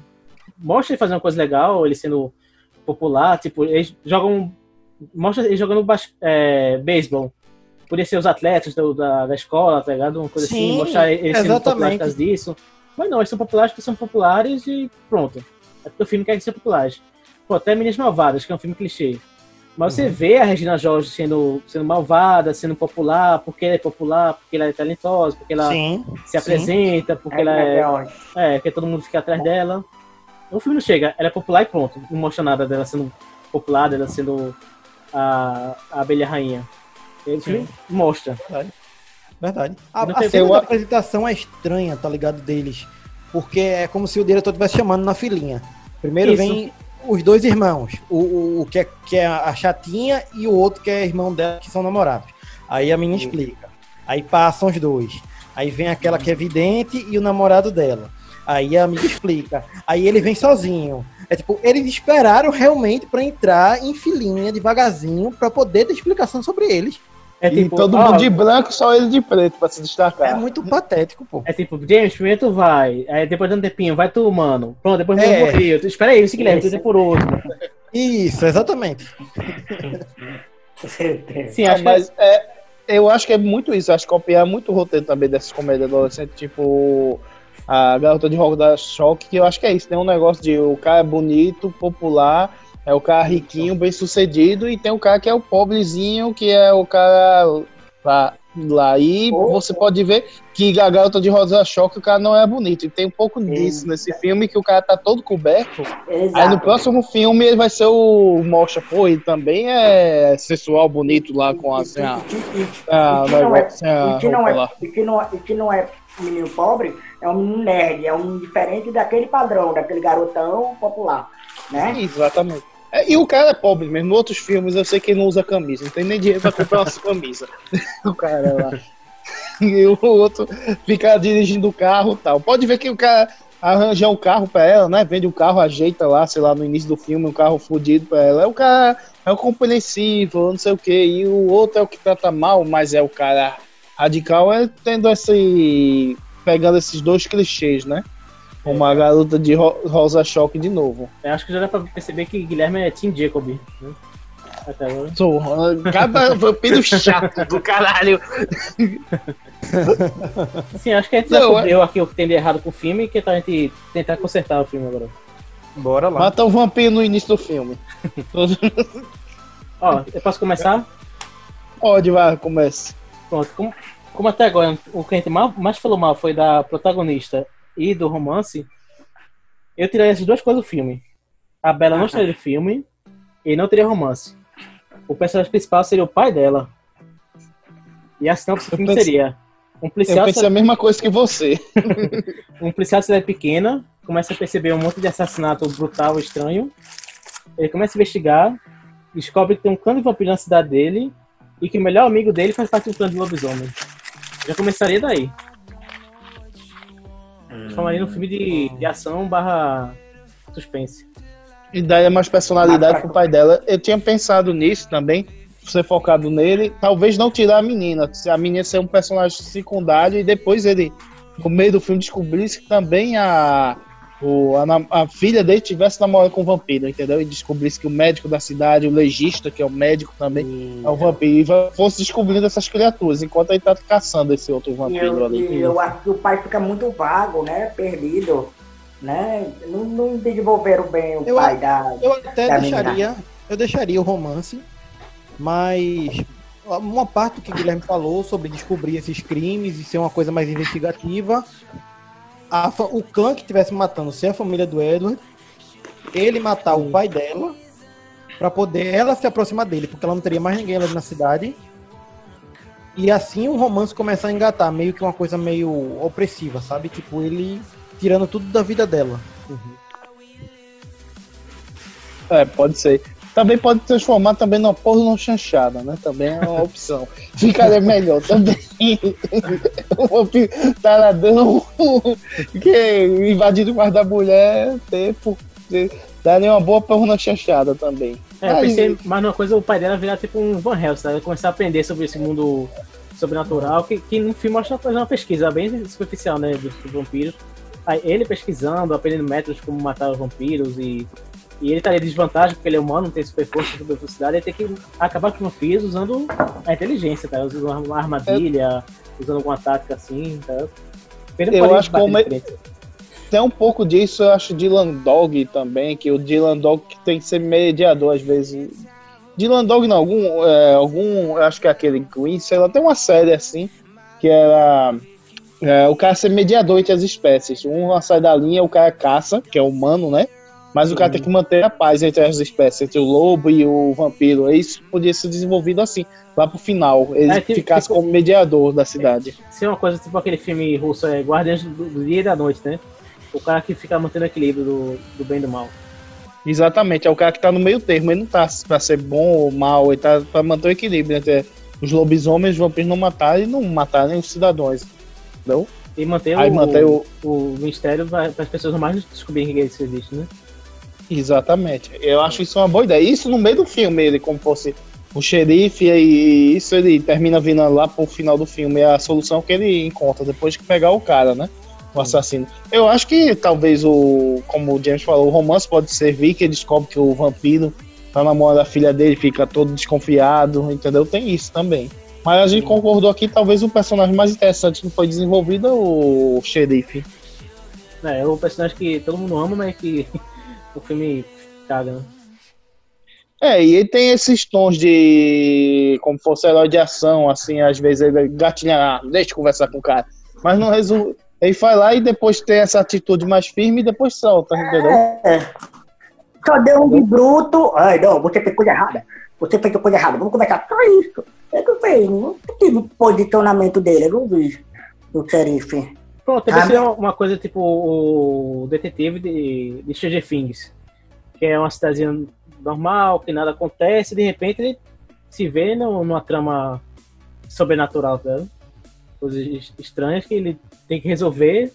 mostra ele fazendo uma coisa legal, ele sendo popular, tipo, eles jogam. Mostra ele jogando bas- é, beisebol. Podia ser os atletas do- da, da escola, tá ligado? Uma coisa assim, Sim, mostrar eles sendo populares por causa disso. Mas não, eles são populares porque são populares e pronto. É porque o filme quer ser populares. Pô, até Meninas Malvadas, que é um filme clichê. Mas você vê a Regina Jorge sendo, sendo malvada, sendo popular, porque ela é popular, porque ela é talentosa, porque ela Sim. se sim. apresenta, porque ela é. É, que todo mundo fica atrás dela. O filme não chega, ela é popular e pronto. Não mostra nada dela sendo popular, dela sendo a, a abelha rainha. O filme mostra. Verdade. A, Não a tem- cena eu- da apresentação é estranha, tá ligado? Deles. Porque é como se o diretor estivesse chamando na filinha. Primeiro Isso. vem os dois irmãos. O, o, o que, é, que é a chatinha e o outro que é irmão dela, que são namorados. Aí a menina explica. Aí passam os dois. Aí vem aquela que é vidente e o namorado dela. Aí a amiga explica. Aí ele vem sozinho. É tipo, eles esperaram realmente pra entrar em filinha devagarzinho pra poder ter explicação sobre eles. É e tipo, todo ó, mundo de branco, só ele de preto, pra se É destacar. muito patético, pô. É tipo, James, primeiro tu vai, aí depois de um tempinho, vai tu, mano. Pronto, depois É. vem o eu. Espera aí, esse Guilherme, tu tem por outro. Isso, exatamente. Sim, É, acho que mas é, eu acho que é muito isso. Acho que copiar muito o roteiro também dessas comédias adolescentes, tipo a Garota de Rock da Choque, que eu acho que é isso. Tem um negócio de o cara é bonito, popular, é o cara riquinho, bem sucedido, e tem o cara que é o pobrezinho, que é o cara lá. lá. E você pode ver que a Garota de Rosa Choque, o cara não é bonito. E tem um pouco disso nesse filme, que o cara tá todo coberto. Aí no próximo filme ele vai ser o Mostra, pô, ele também é sensual, bonito lá com a. Assim, a, a, E que não é- a e que não é- lá. e que não é- e que não é um menino pobre, é um menino nerd, é um diferente daquele padrão, daquele garotão popular, né? Exatamente. É, e o cara é pobre mesmo. Em outros filmes eu sei que ele não usa camisa, não tem nem dinheiro pra comprar uma camisa. o cara lá. E o outro fica dirigindo o carro e tal. Pode ver que o cara arranja um carro pra ela, né? Vende um carro, ajeita lá, sei lá, no início do filme, um carro fudido pra ela. É o cara é o compreensivo, não sei o que. E o outro é o que trata mal, mas é o cara radical, é tendo esse. pegando esses dois clichês, né? Uma garota de ro- rosa choque de novo. eu acho que já dá pra perceber que Guilherme é Tim Jacob. Né? Até agora. Sou cada vampiro chato do caralho. Sim, acho que a gente já Não, cobriu aqui o que tem de errado com o filme e que a gente tentar consertar o filme agora. Bora lá. Mata o vampiro no início do filme. Ó, eu posso começar? Pode, vai, comece. Pronto, como, como até agora o que a gente mais falou mal foi da protagonista e do romance, eu tiraria essas duas coisas do filme. A Bela não estaria do filme e não teria romance. O personagem principal seria o pai dela. E a sinopse do Eu filme pensei- seria um Eu policial, pensei a mesma coisa que você. um policial de cidade pequena começa a perceber um monte de assassinato brutal, estranho. Ele começa a investigar, descobre que tem um clã de vampiro na cidade dele e que o melhor amigo dele faz parte do clã de lobisomem. Já começaria daí. Transformaria num filme de, de ação barra suspense. E daria mais personalidade pro pai dela. Eu tinha pensado nisso também. Ser focado nele, talvez não tirar a menina, se a menina ser um personagem secundário e depois ele, no meio do filme, descobrisse que também a, o, a, a filha dele tivesse namorado com um vampiro, entendeu? E descobrisse que o médico da cidade, o legista, que é o médico também, é o vampiro. E fosse descobrindo essas criaturas, enquanto ele tá caçando esse outro E vampiro eu, ali. e eu acho que o pai fica muito vago, né? Perdido. né? Não, não desenvolveram bem o Eu- pai da. Eu até da deixaria, menina. eu deixaria o romance, mas uma parte do que o Guilherme falou sobre descobrir esses crimes e ser uma coisa mais investigativa, a o clã que estivesse matando ser a família do Edward, ele matar o pai dela pra poder ela se aproximar dele, porque ela não teria mais ninguém ali na cidade. E assim o romance começar a engatar, meio que uma coisa meio opressiva, sabe? Tipo, ele tirando tudo da vida dela. É, pode ser. Também pode transformar também numa porno chanchada, né? Também é uma opção. Ficaria melhor também. vampiro taradão que invadindo o quarto da mulher, ter, daria uma boa porno chanchada também. É, eu Aí- pensei mais numa coisa, o pai dela virar tipo um Van Helsing, né? começar a aprender sobre esse mundo sobrenatural, que, que no filme que fazer uma pesquisa bem superficial, né, dos vampiros. Aí ele pesquisando, aprendendo métodos como matar os vampiros e, e ele estaria em desvantagem porque ele é humano, não tem super força, super velocidade, ele tem que acabar com os vampiros usando a inteligência, cara, usando uma armadilha, usando alguma tática assim, tá? Ele Eu acho que como de é-. Tem um pouco disso, eu acho, Dylan Dog também, que o Dylan Dog que tem que ser mediador às vezes. Dylan Dog não, algum, é, algum, eu acho que é aquele Green, sei lá, tem uma série assim, que era é, o cara ser mediador entre as espécies. Um sai da linha, o cara caça, que é humano, né? Mas o cara tem que manter a paz entre as espécies, entre o lobo e o vampiro. Isso podia ser desenvolvido assim, lá pro final. Ele É, tipo- ficasse tipo- como mediador da cidade. ser uma coisa tipo aquele filme russo, é Guardiões do, do Dia e da Noite, né? O cara que fica mantendo o equilíbrio do, do bem e do mal. Exatamente, é o cara que tá no meio termo, ele não tá pra ser bom ou mal, ele tá pra manter o equilíbrio entre os lobisomens e os vampiros não matarem e não matarem os cidadãos. Entendeu? E manter, Aí o, manter o- o mistério para as pessoas normais descobrirem que isso existe, né? Exatamente. Eu acho isso uma boa ideia. Isso no meio do filme, ele como fosse o xerife, e isso ele termina vindo lá pro final do filme, é a solução que ele encontra depois que pegar o cara, né? O assassino. Eu acho que talvez o, como o James falou, o romance pode servir que ele descobre que o vampiro tá namorando a filha dele, fica todo desconfiado, entendeu? Tem isso também. Mas a gente concordou aqui, talvez o personagem mais interessante que foi desenvolvido é o xerife. É, é o personagem que todo mundo ama, mas que o filme caga, né? É, e ele tem esses tons de. como fosse herói de ação, assim, às vezes ele gatilha, ah, deixa eu conversar com o cara. Mas não resolve. Ele vai lá e depois tem essa atitude mais firme e depois solta, entendeu? É. Só deu um de bruto. Ai, não, você fez coisa errada. Você fez coisa errada. Vamos conversar. Só isso. É que eu fiz. Não tive posicionamento dele. Eu não vi o xerife. Pronto, também Ah, seria uma- uma coisa tipo o detetive de, de Stranger Things, que é uma cidadezinha normal, que nada acontece, e de repente ele se vê numa trama sobrenatural, tá? Coisas es- estranhas que ele tem que resolver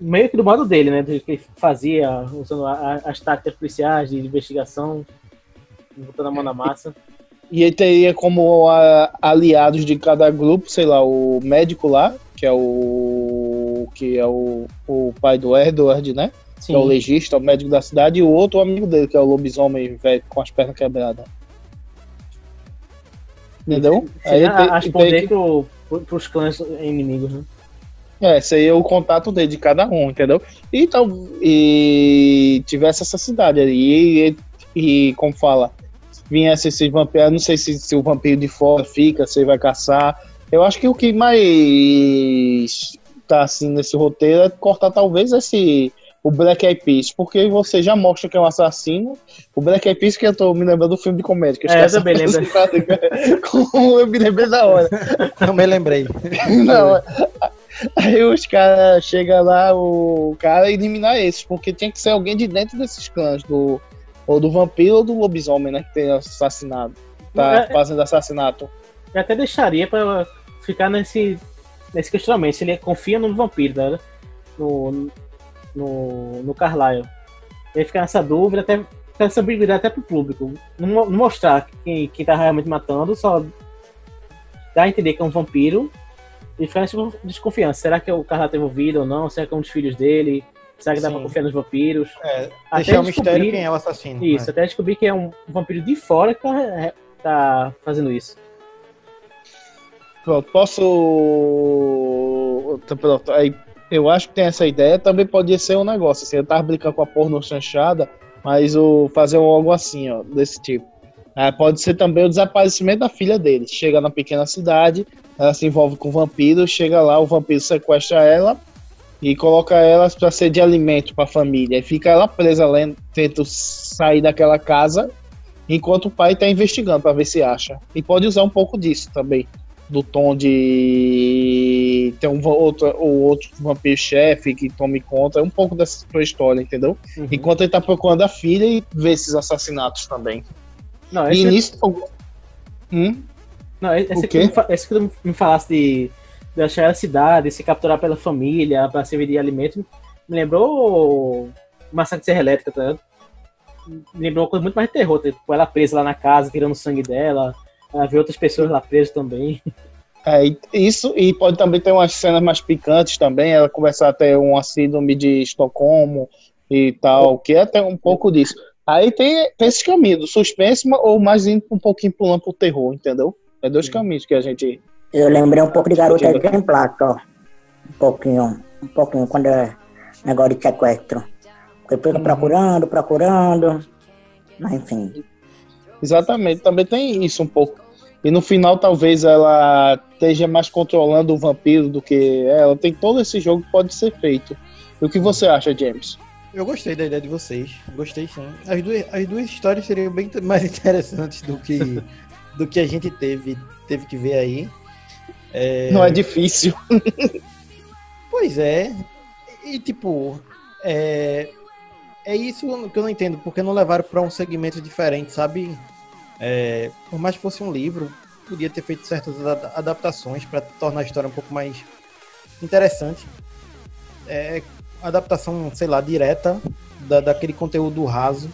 meio que do modo dele, né? Do que ele fazia, usando as táticas policiais de investigação, botando a mão na massa. E ele teria como a- aliados de cada grupo, sei lá, o médico lá, que é o. que é o, o pai do Edward, né? Que é o legista, o médico da cidade, e o outro amigo dele, que é o lobisomem velho com as pernas quebradas. Entendeu? Aí Seria ele tem- a- a ele responder tem que- pro, pro, pros clãs inimigos, né? É, esse aí é o contato dele de cada um, entendeu? E, tal, e tivesse essa cidade ali. E, e como fala, viesse esses vampiros, não sei se, se o vampiro de fora fica, se ele vai caçar. Eu acho que o que mais tá assim nesse roteiro é cortar talvez esse. O Black Eyed Peas, porque você já mostra que é um assassino. O Black Eyed Peas que eu tô me lembrando do filme de comédia. Que os É, eu também lembro. Como eu me lembrei da hora. Também lembrei. Não, aí os caras chegam lá, o cara eliminar esses, porque tinha que ser alguém de dentro desses clãs, do, ou do vampiro ou do lobisomem, né? Que tem assassinado. Tá É. fazendo assassinato. Eu até deixaria pra ficar nesse, nesse questionamento, se ele confia no vampiro, tá? no, no, no Carlyle. Ele fica nessa dúvida, até essa ambiguidade até pro público. Não, não mostrar quem, quem tá realmente matando, só dá a entender que é um vampiro e ficar nessa desconfiança. Será que o Carlyle tá envolvido ou não? Será que é um dos filhos dele? Será que dá Sim. pra confiar nos vampiros? É, Até deixar o mistério descobrir- quem é o assassino. Isso, né? até descobrir que é um vampiro de fora que tá, tá fazendo isso. Pronto, posso. Pronto, aí eu acho que tem essa ideia, também pode ser um negócio, assim, eu tava brincando com a porno chanchada, mas o fazer algo assim, ó, desse tipo. É, pode ser também o desaparecimento da filha dele. Chega na pequena cidade, ela se envolve com o vampiro, chega lá, o vampiro sequestra ela e coloca ela para ser de alimento para a família. E fica ela presa lá, tenta sair daquela casa, enquanto o pai está investigando para ver se acha. E pode usar um pouco disso também, do tom de ter um outro, ou outro vampiro chefe que tome conta, um pouco dessa sua história, entendeu? Uhum. Enquanto ele tá procurando a filha e vê esses assassinatos também. Não, E esse, nisso. Hum? não, esse, o que quê? esse que tu me falasse de, de achar a cidade, se capturar pela família para servir de alimento, me lembrou o Massacre de Serra Elétrica, tá ligado? Me lembrou uma coisa muito mais de terror, tipo, ela presa lá na casa, tirando o sangue dela, vê outras pessoas lá presas também. É, isso, e pode também ter umas cenas mais picantes também, ela começar a ter uma síndrome de Estocolmo e tal, que é até um pouco disso. Aí tem, tem esse caminho, do suspense ou mais indo um pouquinho pulando pro terror, entendeu? É dois caminhos que a gente. Eu lembrei um pouco de Garota. Exemplar, ó. Um pouquinho, um pouquinho, quando é negócio de sequestro. Porque fica procurando, procurando. Mas enfim. Exatamente, também tem isso um pouco. E no final, talvez ela esteja mais controlando o vampiro do que ela. Tem todo esse jogo que pode ser feito. E o que você acha, James? Eu gostei da ideia de vocês. Gostei sim. As duas, as duas histórias seriam bem mais interessantes do que, do que a gente teve, teve que ver aí. É, Não é difícil. Pois é. E tipo, é, é isso que eu não entendo, porque não levaram para um segmento diferente, sabe? É, por mais que fosse um livro, podia ter feito certas ada- adaptações para tornar a história um pouco mais interessante. É, adaptação, sei lá, direta da, daquele conteúdo raso.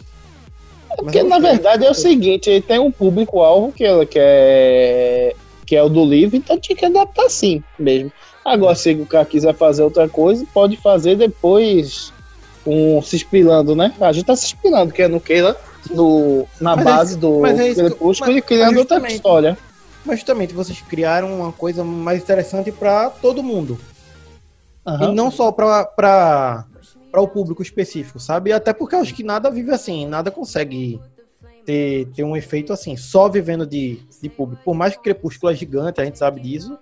Mas Porque na verdade é o seguinte, ele tem um público-alvo que ela quer. que é o do livro, então tinha que adaptar assim mesmo. Agora, se o cara quiser fazer outra coisa, pode fazer depois um, se inspirando, né? A gente tá se inspirando, quer não queira, no, na Mas é base isso- do é que- Crepúsculo e criando outra história. Mas justamente vocês criaram uma coisa mais interessante para todo mundo. Aham. E não só para o público específico, sabe? Até porque eu acho que nada vive assim, nada consegue ter, ter um efeito assim, só vivendo de, de público. Por mais que Crepúsculo é gigante, a gente sabe disso,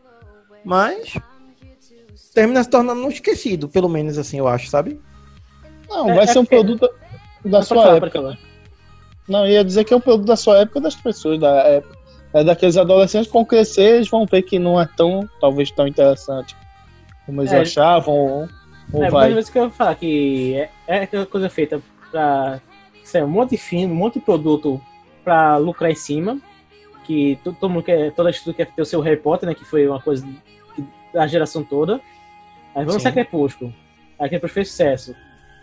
mas termina se tornando um esquecido, pelo menos assim, eu acho, sabe? Não, É- vai é ser um produto da Pode sua falar, época. falar. Não, ia dizer que é um produto da sua época das pessoas da época. É daqueles adolescentes que vão crescer, eles vão ver que não é tão, talvez tão interessante como eles É. achavam, ou, ou É, vai. mas que eu falar, que é, é aquela coisa feita pra ser um monte de filme, um monte de produto pra lucrar em cima, que to- todo mundo quer, toda estudo quer ter o seu Harry Potter, né, que foi uma coisa que- da geração toda. Aí vamos Sim. ser Crepúsculo. Aí Crepúsculo fez sucesso.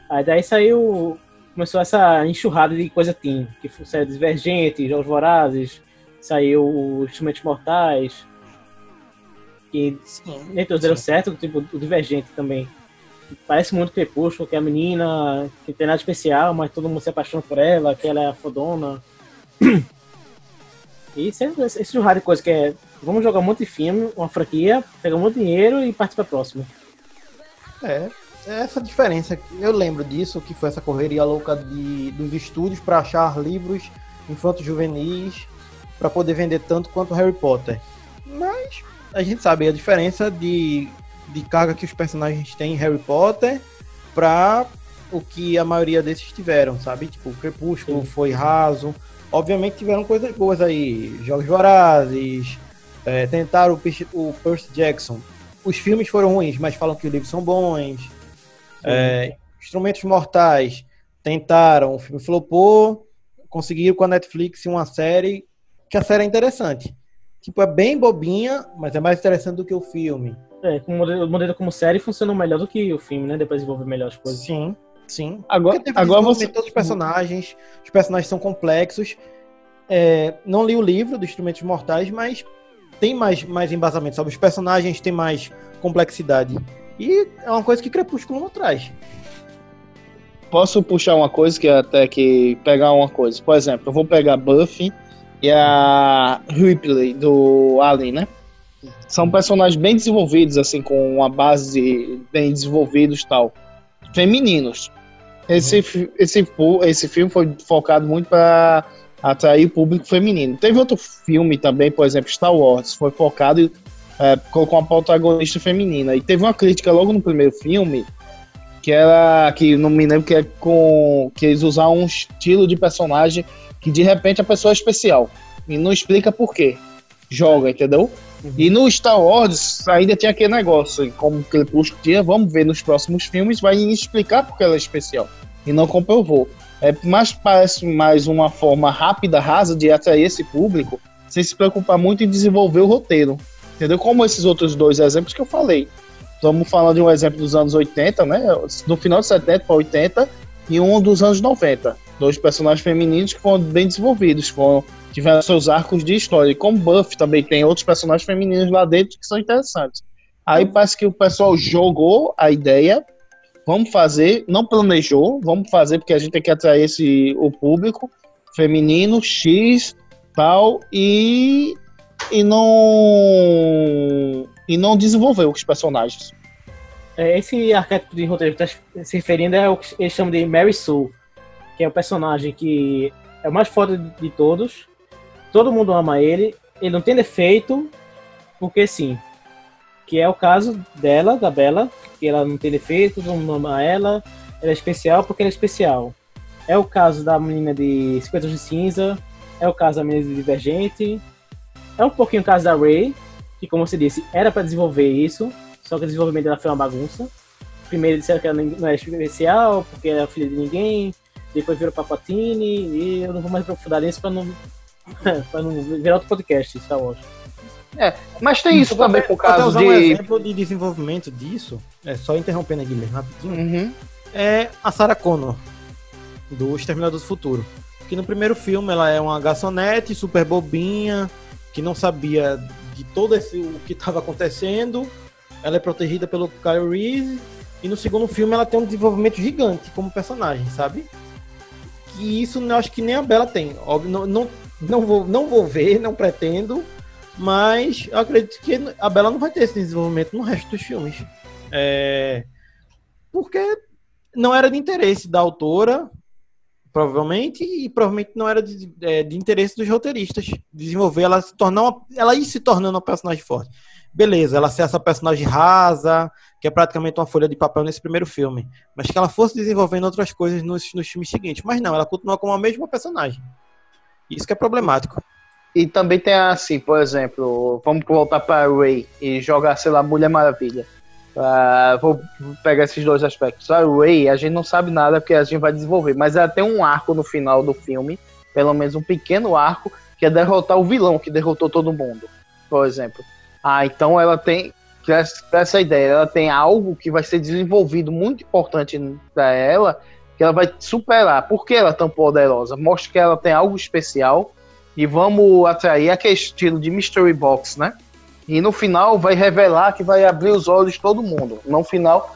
Aí daí saiu, começou essa enxurrada de coisa teen, que foi- saiu Divergente, Jogos Vorazes, saiu Instrumentos Mortais, que nem todos deram certo, tipo o Divergente também. Parece muito Crepúsculo, que é a menina que tem nada especial, mas todo mundo se apaixona por ela, que ela é a fodona. E sempre esse tipo de coisa que é. Vamos jogar um monte de filme, uma franquia, pegar um monte de dinheiro e partir pra próxima. É, é essa diferença. Eu lembro disso, que foi essa correria louca de, dos estúdios para achar livros infantos juvenis para poder vender tanto quanto Harry Potter. Mas a gente sabe a diferença de, de carga que os personagens têm em Harry Potter para o que a maioria desses tiveram, sabe? Tipo, o Crepúsculo foi raso. Obviamente tiveram coisas boas aí, Jogos Vorazes, é, tentaram o, o Percy Jackson. Os filmes foram ruins, mas falam que os livros são bons. É, Instrumentos Mortais tentaram, o filme flopou, conseguiram com a Netflix uma série que a série é interessante. Tipo, é bem bobinha, mas é mais interessante do que o filme. É, o modelo, como série funcionou melhor do que o filme, né? Depois desenvolver melhor as coisas. Sim, sim. Agora, Porque teve agora você. todos os personagens, os personagens são complexos. É, não li o livro do Instrumentos Mortais, mas tem mais, mais embasamento, sabe? Os personagens têm mais complexidade. E é uma coisa que Crepúsculo não traz. Posso puxar uma coisa que até que pegar uma coisa. Por exemplo, eu vou pegar Buffy e a Ripley do Alien, né? São personagens bem desenvolvidos, assim, com uma base bem desenvolvidos tal. Femininos. Esse, fi- esse, esse filme foi focado muito para atrair o público feminino. Teve outro filme também, por exemplo, Star Wars, foi focado é, colocou uma protagonista feminina. E teve uma crítica logo no primeiro filme que era que não me lembro que é com que eles usaram um estilo de personagem que de repente a pessoa é especial e não explica por quê. Joga, entendeu? E no Star Wars ainda tinha aquele negócio, como o Crepúsculo tinha, vamos ver nos próximos filmes, vai explicar porque ela é especial. E não comprovou. É, mas parece mais uma forma rápida, rasa de atrair esse público, sem se preocupar muito em desenvolver o roteiro. Entendeu? Como esses outros dois exemplos que eu falei. Estamos falando de um exemplo dos anos 80, né? No final de 70 para 80 e um dos anos 90. Dois personagens femininos que foram bem desenvolvidos, foram, tiveram seus arcos de história. E como Buff também tem outros personagens femininos lá dentro que são interessantes. Aí parece que o pessoal jogou a ideia, vamos fazer, não planejou, vamos fazer porque a gente tem que atrair esse, o público feminino, X, tal, e, e não e não desenvolveu os personagens. É, esse arquétipo de roteiro que tá se referindo é o que eles chamam de Mary Sue, que é o personagem que é o mais foda de, todos. Todo mundo ama ele, ele não tem defeito, porque sim. Que é o caso dela, da Bela, que ela não tem defeito, todo mundo ama ela, ela é especial porque ela é especial. É o caso da menina de 50 Tons de Cinza, é o caso da menina de Divergente, é um pouquinho o caso da Ray, que como você disse, era para desenvolver isso, só que o desenvolvimento dela foi uma bagunça. Primeiro disseram que ela não era especial, porque era filha de ninguém, depois virou Papatini, e eu não vou mais aprofundar nisso para não, pra não virar outro podcast, Star Wars. É, mas tem isso Eu também com o caso usar de. um exemplo de desenvolvimento disso, é só interrompendo aqui, Guilherme, rapidinho. Uhum. é a Sarah Connor, do Exterminador do Futuro. Que no primeiro filme ela é uma garçonete super bobinha, que não sabia de todo esse, o que estava acontecendo. Ela é protegida pelo Kyle Reese. E no segundo filme ela tem um desenvolvimento gigante como personagem, sabe? Que isso eu acho que nem a Bela tem. Óbvio, não, não, não, vou, não vou ver, não pretendo. Mas eu acredito que a Bela não vai ter esse desenvolvimento no resto dos filmes. É, porque não era de interesse da autora, provavelmente, e provavelmente não era de, é, de interesse dos roteiristas desenvolver ela se tornar uma, ela ir se tornando uma personagem forte. Beleza, ela ser essa personagem rasa, que é praticamente uma folha de papel nesse primeiro filme, mas que ela fosse desenvolvendo outras coisas nos, nos filmes seguintes. Mas não, ela continua como a mesma personagem. Isso que é problemático. E também tem assim, por exemplo, vamos voltar para Ray e jogar, sei lá, Mulher Maravilha. Ah, vou pegar esses dois aspectos. A Ray, a gente não sabe nada porque a gente vai desenvolver, mas ela tem um arco no final do filme, pelo menos um pequeno arco, que é derrotar o vilão que derrotou todo mundo, por exemplo. Ah, então ela tem essa ideia, ela tem algo que vai ser desenvolvido muito importante para ela, que ela vai superar. Por que ela é tão poderosa? Mostra que ela tem algo especial e vamos atrair aquele estilo de mystery box, né? E no final vai revelar que vai abrir os olhos de todo mundo. No final,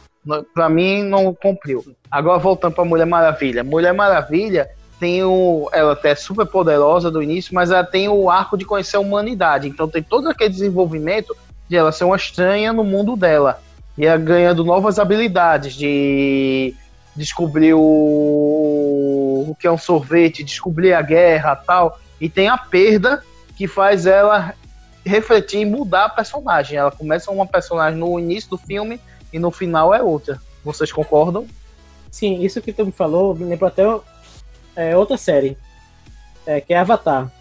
para mim, não cumpriu. Agora voltando para Mulher Maravilha. Mulher Maravilha tem o. Ela até é super poderosa do início, mas ela tem o arco de conhecer a humanidade. Então tem todo aquele desenvolvimento de ela ser uma estranha no mundo dela. E ela ganhando novas habilidades de descobrir o, o que é um sorvete, descobrir a guerra tal. E tem a perda que faz ela refletir e mudar a personagem. Ela começa uma personagem no início do filme e no final é outra. Vocês concordam? Sim, isso que tu me falou me lembrou até é, outra série, é, que é Avatar.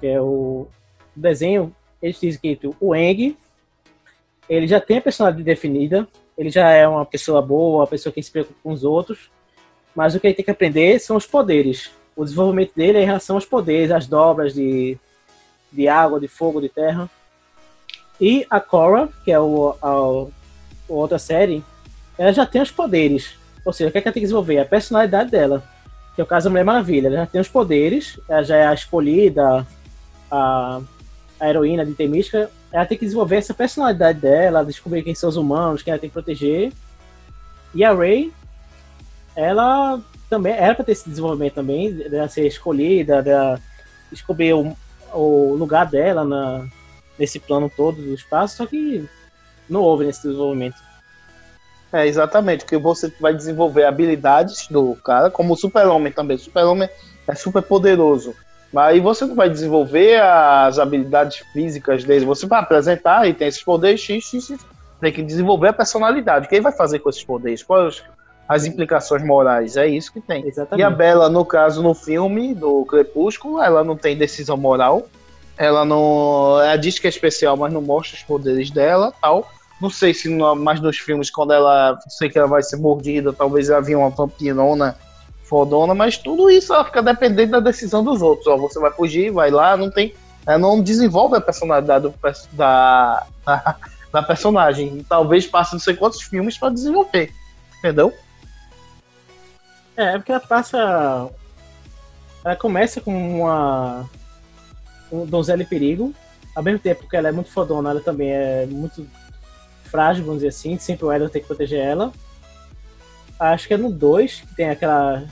Que é o desenho, eles dizem que o Eng, ele já tem a personalidade definida, ele já é uma pessoa boa, uma pessoa que se preocupa com os outros, mas o que ele tem que aprender são os poderes. O desenvolvimento dele é em relação aos poderes, as dobras de, de água, de fogo, de terra. E a Korra, que é o, a, a outra série, ela já tem os poderes. Ou seja, o que, é que ela tem que desenvolver? A personalidade dela. Que é o caso da Mulher Maravilha. Ela já tem os poderes, ela já é a escolhida, a, a heroína de Temística. Ela tem que desenvolver essa personalidade dela, descobrir quem são os humanos, quem ela tem que proteger. E a Ray, ela também era para ter esse desenvolvimento também, dela ser escolhida, dela descobrir o, o lugar dela na, nesse plano todo do espaço, só que não houve nesse desenvolvimento. É, exatamente, porque você vai desenvolver habilidades do cara, como o super-homem também. O super-homem é super poderoso. Mas aí você não vai desenvolver as habilidades físicas dele. Você vai apresentar e tem esses poderes X, X, X. Tem que desenvolver a personalidade. O que ele vai fazer com esses poderes? Quais as implicações morais? É isso que tem. Exatamente. E a Bela, no caso, no filme do Crepúsculo, ela não tem decisão moral. Ela não. Ela diz que é especial, mas não mostra os poderes dela tal. Não sei se no, mais nos filmes, quando ela. Sei que ela vai ser mordida, talvez ela vinha uma vampirona fodona, mas tudo isso ela fica dependente da decisão dos outros. Ó, você vai fugir, vai lá, não tem. Ela não desenvolve a personalidade do da, da, da personagem. E talvez passe não sei quantos filmes pra desenvolver. Entendeu? É, é porque ela passa. Ela começa com uma. Um donzela em perigo. Ao mesmo tempo que ela é muito fodona, ela também é muito frágil, vamos dizer assim. Sempre o Edward tem que proteger ela. Acho que é no 2 que tem aquela,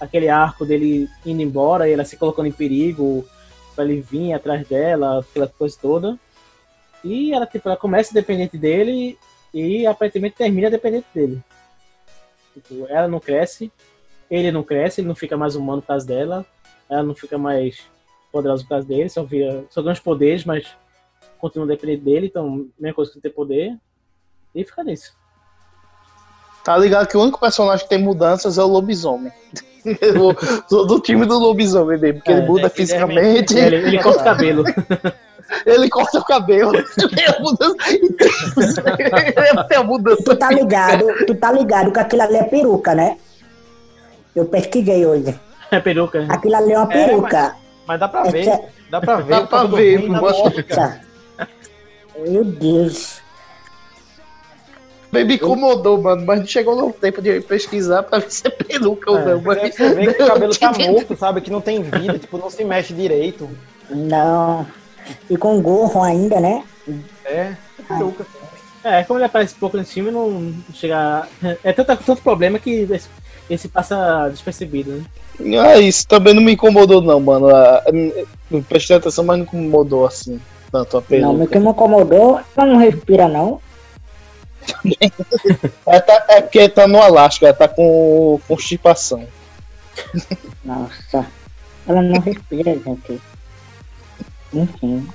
aquele arco dele indo embora e ela se colocando em perigo pra ele vir atrás dela, aquela coisa toda. E ela, tipo, ela começa dependente dele e aparentemente termina dependente dele. Tipo, ela não cresce, ele não cresce, ele não fica mais humano por causa dela, ela não fica mais poderosa por causa dele, só, vira, só ganha os poderes, mas continua dependente dele, então mesma coisa que ter poder. E fica nisso. Tá ligado que o único personagem que tem mudanças é o lobisomem. Sou do time do lobisomem mesmo, porque É, ele muda é fisicamente. Ele, ele corta o cabelo. Ele corta o cabelo. Ele tem a mudança. Tu tá ligado, tu tá ligado que aquilo ali é peruca, né? Eu pesquisei hoje. É peruca. Aquilo ali é uma É, peruca. Mas dá pra É ver. Dá pra ver. Dá pra ver, mostra. Meu Deus. Me incomodou, mano, mas não chegou no tempo de pesquisar pra ver se é peruca ou não. Mas Mas... Você vê que o cabelo tá morto, sabe? Que não tem vida, tipo, não se mexe direito. Não. E com gorro ainda, né? É, peruca. É, como ele aparece pouco nesse filme, não não chega. É tanto, tanto problema que esse, passa despercebido, né? Ah, isso também não me incomodou, não, mano. Ah, Eu prestei atenção, mas não incomodou assim. Tanto a peruca. Não, o que me incomodou, ela não respira, não. Ela tá- é porque tá no Alasca, ela tá com constipação. Nossa. Ela não respira, gente. Enfim.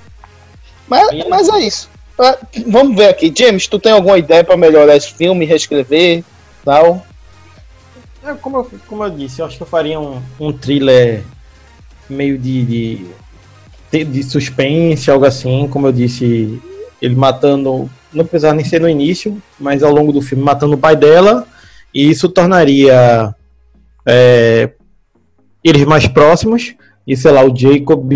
Mas, mas é isso. Ah, Vamos ver aqui. James, tu tem alguma ideia pra melhorar esse filme, reescrever tal? É, como, eu, como eu disse, eu acho que eu faria um, um thriller meio de, de, de- suspense, algo assim. Como eu disse, ele matando, não precisava nem ser no início, mas ao longo do filme, matando o pai dela. E isso tornaria é, eles mais próximos. E sei lá, o Jacob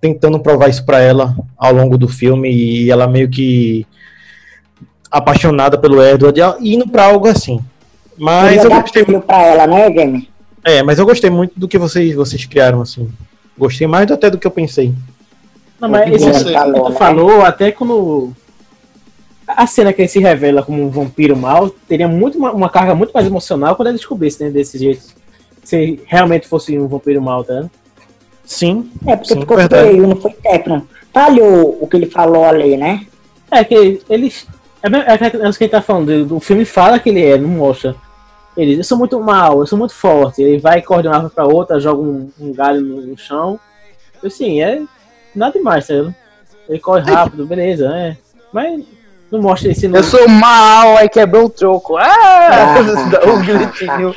tentando provar isso pra ela ao longo do filme. E ela meio que apaixonada pelo Edward, indo pra algo assim. Mas eu gostei filho pra ela, né, Jamie? é, mas eu gostei muito do que vocês, vocês criaram, assim. Gostei mais até do que eu pensei. Não, mas você falou, né? falou, até quando. A cena que ele se revela como um vampiro mal teria muito uma, uma carga muito mais emocional quando ele descobrisse, né? Desse jeito. Se realmente fosse um vampiro mal, tá? Sim, É, porque sim, ficou verdade. feio, não foi técnico. Falhou o que ele falou ali, né? É que eles. É, é, que- é isso que ele tá falando. do- O filme fala que ele é, não mostra. Ele diz, eu sou muito mal, eu sou muito forte. Ele vai corre de uma árvore pra outra, joga um, um galho no, no chão. Assim, é nada demais, tá vendo? Ele corre rápido, beleza, é. Mas não mostra esse Eu sou mal, aí quebrou o troco. Ah! Um gritinho.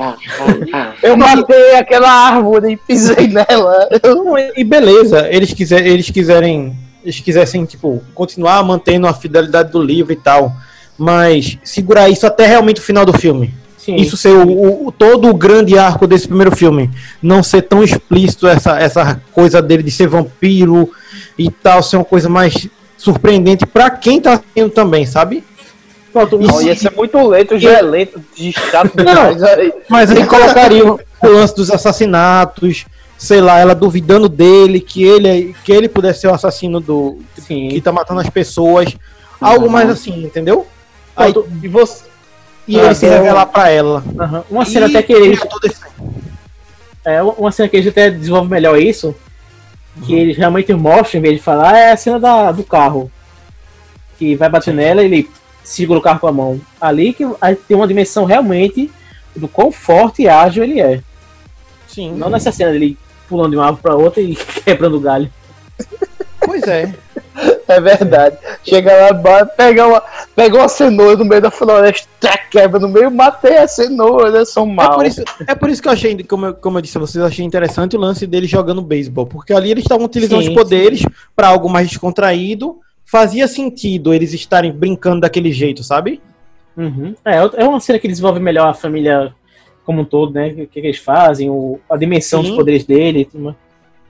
Eu matei aquela árvore e pisei nela. E e beleza, eles, quiser, eles quiserem. Eles quisessem, tipo, continuar mantendo a fidelidade do livro e tal. Mas segurar isso até realmente o final do filme. Sim. Isso ser o, o- todo o grande arco desse primeiro filme. Não ser tão explícito essa, essa coisa dele de ser vampiro e tal, ser uma coisa mais surpreendente pra quem tá assistindo também, sabe? Pronto, Não, ia ser muito lento, já é lento, de chato demais. Aí, Mas aí colocaria o lance dos assassinatos, sei lá, ela duvidando dele, que ele, que ele pudesse ser o assassino do. Sim. que tá matando as pessoas. Algo mais assim, entendeu? Aí, Pronto, e você. E ele se eu- revelar pra ela. aham. Uma cena E até que ele. criar todo esse- É, uma cena que eles até desenvolve melhor isso, que eles realmente mostram, em vez de falar, é a cena da, do carro. que vai bater nela, ele segura o carro com a mão. Ali que aí tem uma dimensão realmente do quão forte e ágil ele é. Sim. Não nessa cena dele pulando de uma árvore pra outra e quebrando o galho. Pois é. É verdade. Chega lá, pega uma, pega uma cenoura no meio da floresta, tá, quebra no meio, matei a cenoura, são É mal. por, isso, é por isso que eu achei, como eu, como eu disse a vocês, eu achei interessante o lance dele jogando beisebol. Porque ali eles estavam utilizando Sim, os poderes pra algo mais descontraído. Fazia sentido eles estarem brincando daquele jeito, sabe? Uhum. É, é uma cena que desenvolve melhor a família como um todo, né? O que, que eles fazem, o, a dimensão Sim. dos poderes dele. tudo.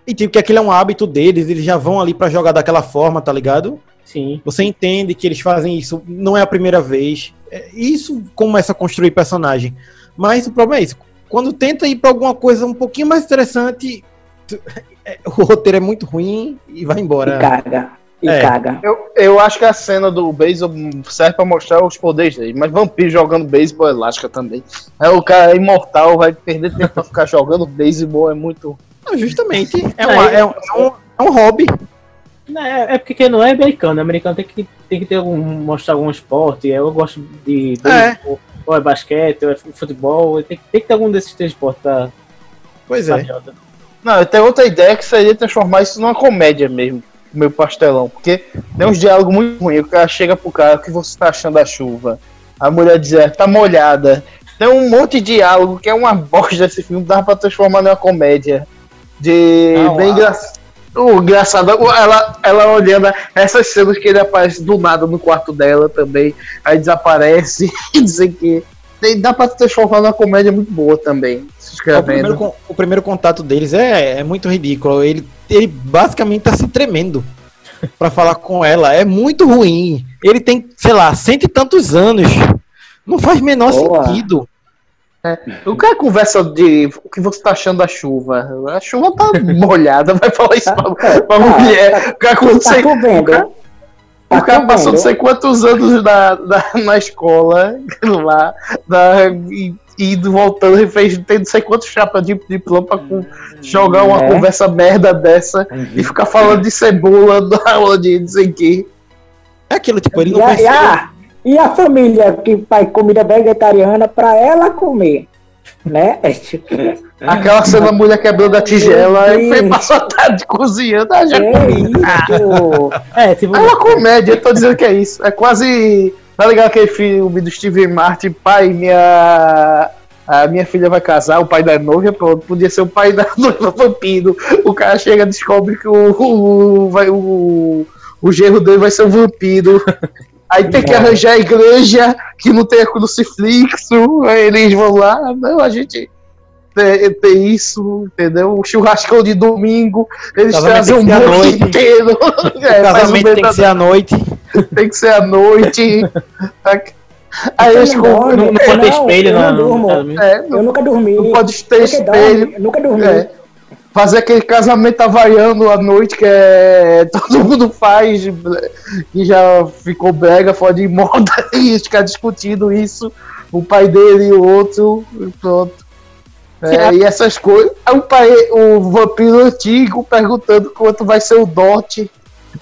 E tipo, que aquele é um hábito deles, eles já vão ali pra jogar daquela forma, tá ligado? Sim. Você entende que eles fazem isso, não é a primeira vez. É, Isso começa a construir personagem. Mas o problema é isso. Quando tenta ir pra alguma coisa um pouquinho mais interessante, é, o roteiro é muito ruim e vai E embora. caga. E É. caga. Eu, eu acho que a cena do beisebol serve pra mostrar os poderes dele, mas vampiro jogando beisebol é lasca também. É o cara imortal, vai perder tempo pra ficar jogando beisebol, é muito. Não, justamente. É, uma- é- é um, é um- é um hobby. É, é porque não é americano. O americano tem que, tem que ter algum, mostrar algum esporte. Eu gosto de É. beisebol, ou é basquete, ou é futebol. Tem, que- tem que ter algum desses três esportes pra, Pois pra é. Jota. Não, eu tenho outra ideia que seria transformar isso numa comédia mesmo, meu pastelão. Porque tem uns diálogos muito ruins. O cara chega pro cara, o que você tá achando da chuva? A mulher diz, é, tá molhada. Tem um monte de diálogo que é uma bosta desse filme, dá pra transformar numa comédia. De. Não, bem a- engraçado. engraçado, ela, ela olhando essas cenas que ele aparece do nada no quarto dela também, aí desaparece e dizer que. Dá pra transformar numa comédia muito boa também. Se O primeiro, o primeiro contato deles é, é muito ridículo. Ele, ele basicamente tá se tremendo pra falar com ela. É muito ruim. Ele tem, sei lá, cento e tantos anos. Não faz menor Boa. sentido. O cara conversa de o que você tá achando da chuva. A chuva tá molhada, vai falar isso pra, pra Tá, mulher. O cara, quando Tá sei, chovendo. o Tá cara passou não sei quantos anos na, na, na escola, lá, na, e, e indo voltando, ele fez tem não sei quantos chapas de diploma pra com- jogar uma É. conversa merda dessa e ficar falando de cebola na aula de não sei o que. É aquilo, tipo, ele não E a, e, a, e família que faz comida vegetariana pra ela comer, né? Aquela cena da mulher quebrando a tigela, aí foi passou a tarde cozinhando, ah, já É isso. É, tipo, É uma comédia, eu tô dizendo que é isso. É quase. Tá ligado aquele filme do Steve Martin, pai, minha. A minha filha vai casar, o pai da noiva, pronto, podia ser o pai da noiva vampiro. O cara chega e descobre que o, o, vai, o, o genro dele vai ser um vampiro. Aí tem que arranjar a igreja que não tem a crucifixo. Aí eles vão lá, não, a gente tem, tem isso, entendeu? O churrascão de domingo, eles Casamento trazem um monte noite. inteiro. O É, faz um casamento tem que ser à noite. tem que ser à noite. Aí eles Não, não, não pode ter Não, espelho eu não casamento. É, Eu não, nunca dormi. não pode ter espelho. Nunca dormi. É. Fazer aquele casamento havaiano à noite que é, todo mundo faz, que já ficou brega, fora de moda, e ficar discutindo isso, o pai dele e o outro, e pronto. É, e essas coisas. O, pai, o vampiro antigo perguntando quanto vai ser o dote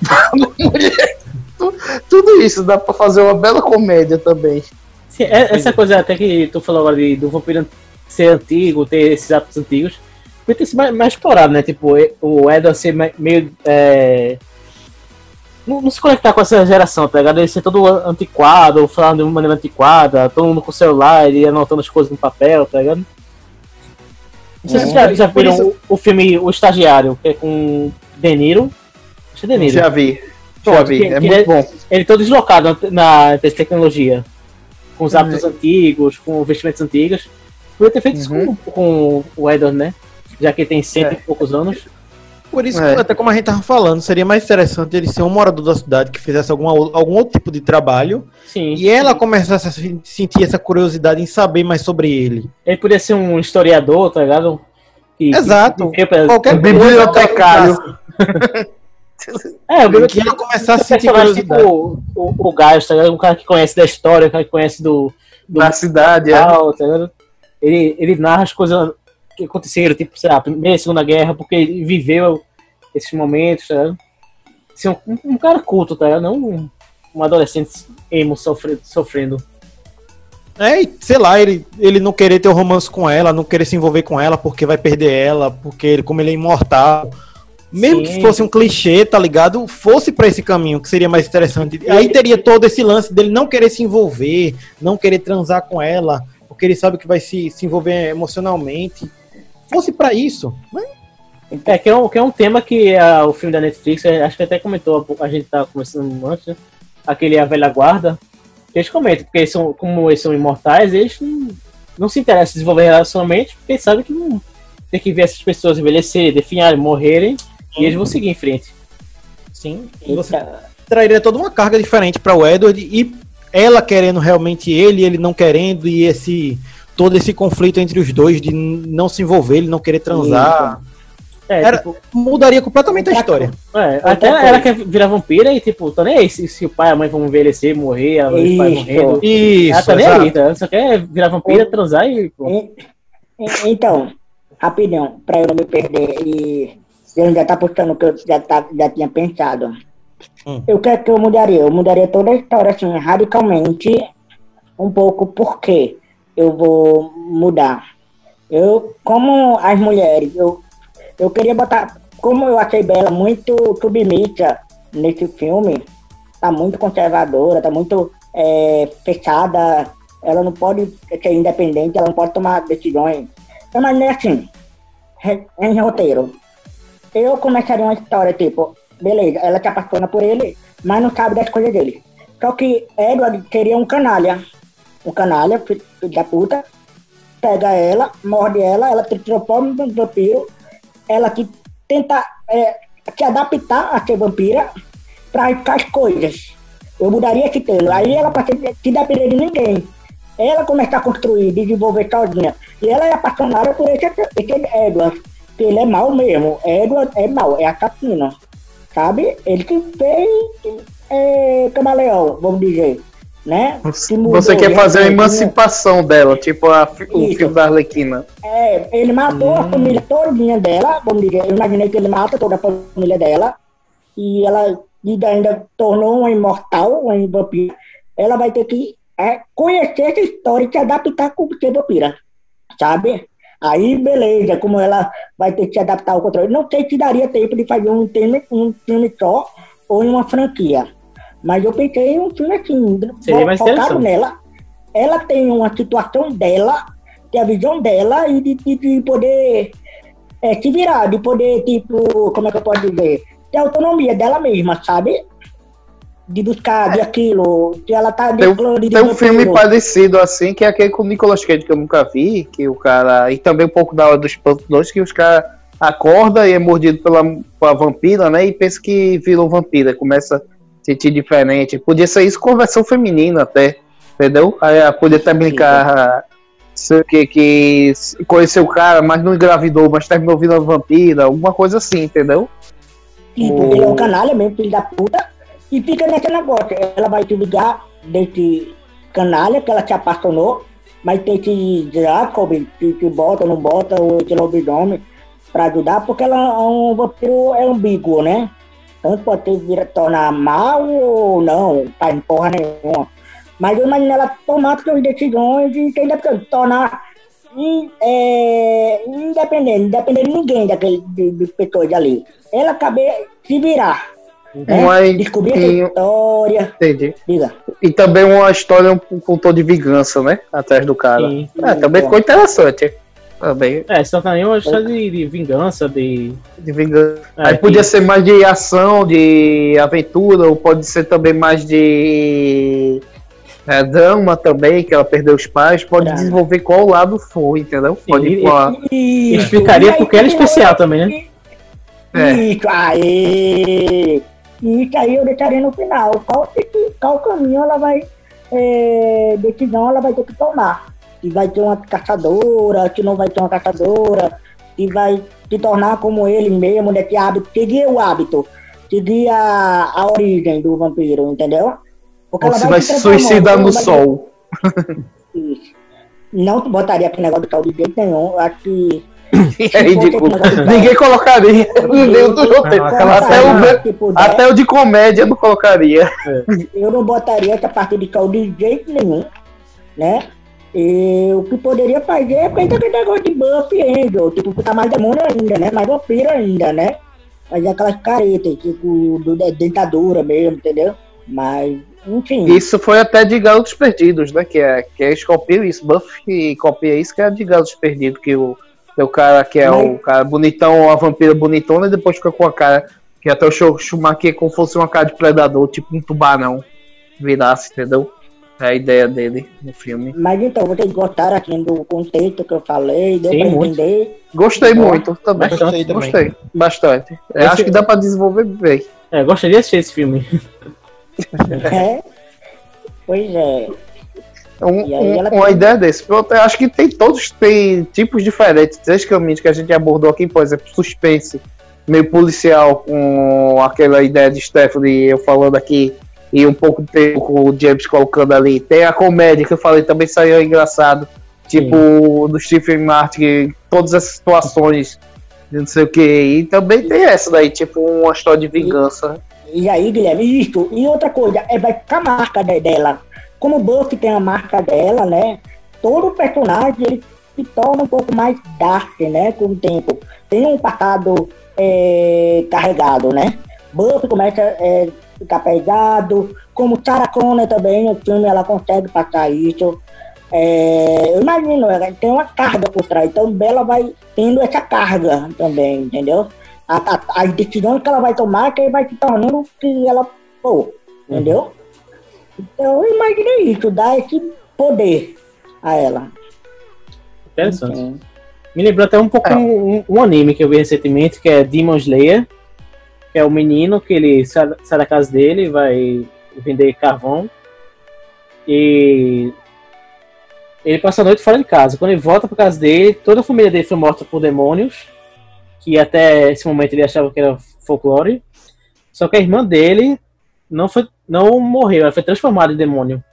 da mulher. Tu- Tudo isso dá pra fazer uma bela comédia também. Sim, é- essa coisa até que tu falou agora de, do vampiro ser antigo, ter esses hábitos antigos, podia ter sido mais, mais explorado, né? Tipo, e- o Edward ser me- meio. é, Não, não se conectar com essa geração, tá ligado? Ele ser todo antiquado, falando de uma maneira antiquada, todo mundo com celular, ele anotando as coisas no papel, tá ligado? Não sei se vocês já, já viram isso- o, o filme O Estagiário, que é com De Niro. Acho que é De Niro. Já vi. Já Pronto, vi. que- É que muito ele- bom. ele todo deslocado na, na tecnologia. Com os hábitos antigos, com vestimentos antigos. Podia ter feito isso Uhum. com, com o Edward, né? Já que ele tem cento É. e poucos anos. Por isso, É. que, até como a gente tava falando, seria mais interessante ele ser um morador da cidade que fizesse alguma, algum outro tipo de trabalho Sim. e ela começasse a se- sentir essa curiosidade em saber mais sobre ele. Ele podia ser um historiador, tá ligado? Que- Exato. que pra- Qualquer bibliotecário. É, o Que bibliotecário. ela começasse a um sentir curiosidade. tipo o, o Gaius, tá ligado? Um cara que conhece da história, um cara que conhece do. do Da cidade, é. tal, tá ligado? Ele, ele narra as coisas que aconteceram, tipo, sei lá, Primeira e Segunda Guerra, porque ele viveu esses momentos, tá ligado? Um, um cara culto, tá ligado? Não um- um adolescente emo sofre- sofrendo. É, e, sei lá, ele, ele não querer ter um romance com ela, não querer se envolver com ela porque vai perder ela, porque ele, como ele é imortal. Mesmo Sim. que fosse um clichê, tá ligado? Fosse pra esse caminho, que seria mais interessante. Aí teria todo esse lance dele não querer se envolver, não querer transar com ela, porque ele sabe que vai se, se envolver emocionalmente. Fosse pra isso. mas É, que é um, que é um tema que ah, o filme da Netflix, eh, acho que até comentou, a gente tá conversando antes, né? aquele A Velha Guarda, que eles comentam, porque eles são, como eles são imortais, eles não, não se interessam em desenvolver relacionamento, porque eles sabem que não tem que ver essas pessoas envelhecer, definharem, morrerem, e eles vão seguir em frente. Sim, e você trairia toda uma carga diferente para o Edward e ela querendo realmente ele, ele não querendo e esse todo esse conflito entre os dois de não se envolver, ele não querer transar, É, Era- tipo, mudaria completamente a história. é, até ela quer virar vampira e, tipo, tá nem aí se, se o pai e a mãe vão envelhecer, morrer, ela vai Isso. morrendo. Isso, ela tá nem aí, tá? Ela só quer virar vampira, transar e. pô. E- e- Então, rapidão, para eu não me perder e eu já tá postando o que eu já, tá, já tinha pensado. Hum. Eu quero que eu mudaria, eu mudaria toda a história assim, radicalmente, um pouco porque eu vou mudar. Eu, como as mulheres, eu, eu queria botar, como eu achei Bela muito submissa nesse filme, tá muito conservadora, tá muito é, fechada, ela não pode ser independente, ela não pode tomar decisões. Eu imaginei assim, re- em roteiro, eu começaria uma história tipo, beleza, ela se apaixona por ele, mas não sabe das coisas dele. Só que Edward queria um canalha, um canalha, filho da puta, pega ela, morde ela, ela transforma num vampiro, ela que tenta é, se adaptar a ser vampira para arriscar as coisas. Eu mudaria esse termo. Aí ela passa a se depender de ninguém. Ela começa a construir, desenvolver sozinha. E ela é apaixonada por esse, esse Edward. Que ele é mau mesmo. Edward é mau, é assassino. Sabe? Ele que fez é, camaleão, vamos dizer. Né? Mudou, Você quer fazer a né? emancipação dela, tipo a o Isso. filme da Arlequina. É, ele matou a família todinha dela, vamos dizer, eu imaginei que ele mata toda a família dela, e ela e ainda tornou uma imortal, uma vampira. Ela vai ter que é, conhecer essa história e se adaptar com ser vampira, sabe? Aí, beleza, como ela vai ter que se adaptar ao controle. Não sei se daria tempo de fazer um filme, um filme só ou em uma franquia. Mas eu pensei em um filme assim, Seria mais focado nela. Ela tem uma situação dela, tem a visão dela e de, de, de poder é, se virar, de poder, tipo, como é que eu posso dizer? Ter autonomia dela mesma, sabe? De buscar de aquilo, se ela tá Tem, um- tem um filme parecido assim, que é aquele com o Nicolas Cage que eu nunca vi, que o cara. E também um pouco da hora dos Espanto 2, que os caras acorda e é mordido pela, pela vampira, né? E pensa que virou vampira, começa sentir diferente. Podia ser isso com versão feminina até, entendeu? Aí ela podia até brincar. Sei o que, que conheceu o cara, mas não engravidou, mas terminou virando vampira, alguma coisa assim, entendeu? Tipo, ele é um canalha mesmo, filho da puta, e fica nesse negócio. Ela vai se ligar desse canalha que ela se apaixonou, mas tem que Jacob, que, que bota, não bota, ou esse lobisomem pra ajudar, porque ela é um vampiro é ambíguo, né? Tanto pode ter vira tornar mal ou não, tá em porra nenhuma. Mas eu imagino ela tomar suas decisões e se independente, tornar in- é, independente, independente de ninguém daquele, de, de pessoas ali. Ela caber se virar. Né? Mas Descobrir história. Entendi. Diga. E também uma história um, com um tom de vingança, né? Atrás do cara. Sim. É, também ficou interessante. Também, É, senão tá nenhuma história de, de vingança, de. de vingança. É, Aí podia que- ser mais de ação, de aventura, ou pode ser também mais de é, drama também, que ela perdeu os pais. Pode Drama. desenvolver qual lado for, entendeu? Pode ir e- pra- E Explicaria porque ela é especial também, né? É. Isso, aí. Isso aí eu deixaria no final. Qual, qual caminho ela vai. É, decisão ela vai ter que tomar. Se vai ter uma caçadora, se não vai ter uma caçadora, se vai se tornar como ele mesmo, né? Que hábito, seguir o hábito, seguir a, a origem do vampiro, entendeu? Porque ela se vai se suicidar no vai- sol. Isso. Não botaria aquele negócio do sol de jeito nenhum. Eu acho que É ridículo. Ninguém colocaria. Nem do roteiro. Até, o, até o de comédia não colocaria. eu não botaria essa parte de cal de jeito nenhum, né? E o que poderia fazer é fazer aquele negócio de buff Angel, tipo, botar mais demônio ainda, né? Mais vampiro ainda, né? Fazer aquelas caretas, tipo, do, de dentadura mesmo, entendeu? Mas, enfim. Isso foi até de Garotos Perdidos, né? Que é, que eles copiam isso. Buffy copia isso, que é de Garotos Perdidos, que o, é o cara que é o cara bonitão, a vampira bonitona, e depois fica com a cara que até o Schumacher como fosse uma cara de predador, tipo um tubarão virasse, entendeu? É a ideia dele no filme. Mas então, vocês gostaram assim do conceito que eu falei, deu Sim, pra muito. entender? Gostei muito também. bastante Gostei, também. bastante. Acho que dá pra desenvolver bem. É, gostaria de assistir esse filme. É. Pois é. Um- um- uma ideia desse. Pronto, eu acho que tem todos tem tipos diferentes. Três caminhos que a gente abordou aqui, por exemplo, suspense, meio policial, com aquela ideia de Stephanie eu falando aqui, e um pouco de tempo com o James colocando ali. Tem a comédia que eu falei também saiu engraçado. Tipo, do Stephen Martin, todas as situações, não sei o que. E também tem essa daí, tipo, uma história de vingança. E aí, Guilherme, isso. E outra coisa, é, vai ficar a marca de- dela. Como o Buffy tem a marca dela, né? Todo personagem ele se torna um pouco mais dark, né? Com o tempo. Tem um passado é, carregado, né? Buffy começa é, ficar pesado. Como Sarah Connor também, no filme ela consegue passar isso. É, eu imagino, ela tem uma carga por trás. Então Bela vai tendo essa carga também, entendeu? A, a, as decisões que ela vai tomar que vai se tornando o que ela for, entendeu? Então eu imaginei isso, dar esse poder a ela. Interessante. Sim. Me lembrou até um pouco É. um, um anime que eu vi recentemente, que é Demon Slayer, é o menino que ele sai, sai da casa dele e vai vender carvão. E ele passa a noite fora de casa. Quando ele volta para casa dele, toda a família dele foi morta por demônios, que até esse momento ele achava que era folclore. Só que a irmã dele não foi não morreu, ela foi transformada em demônio.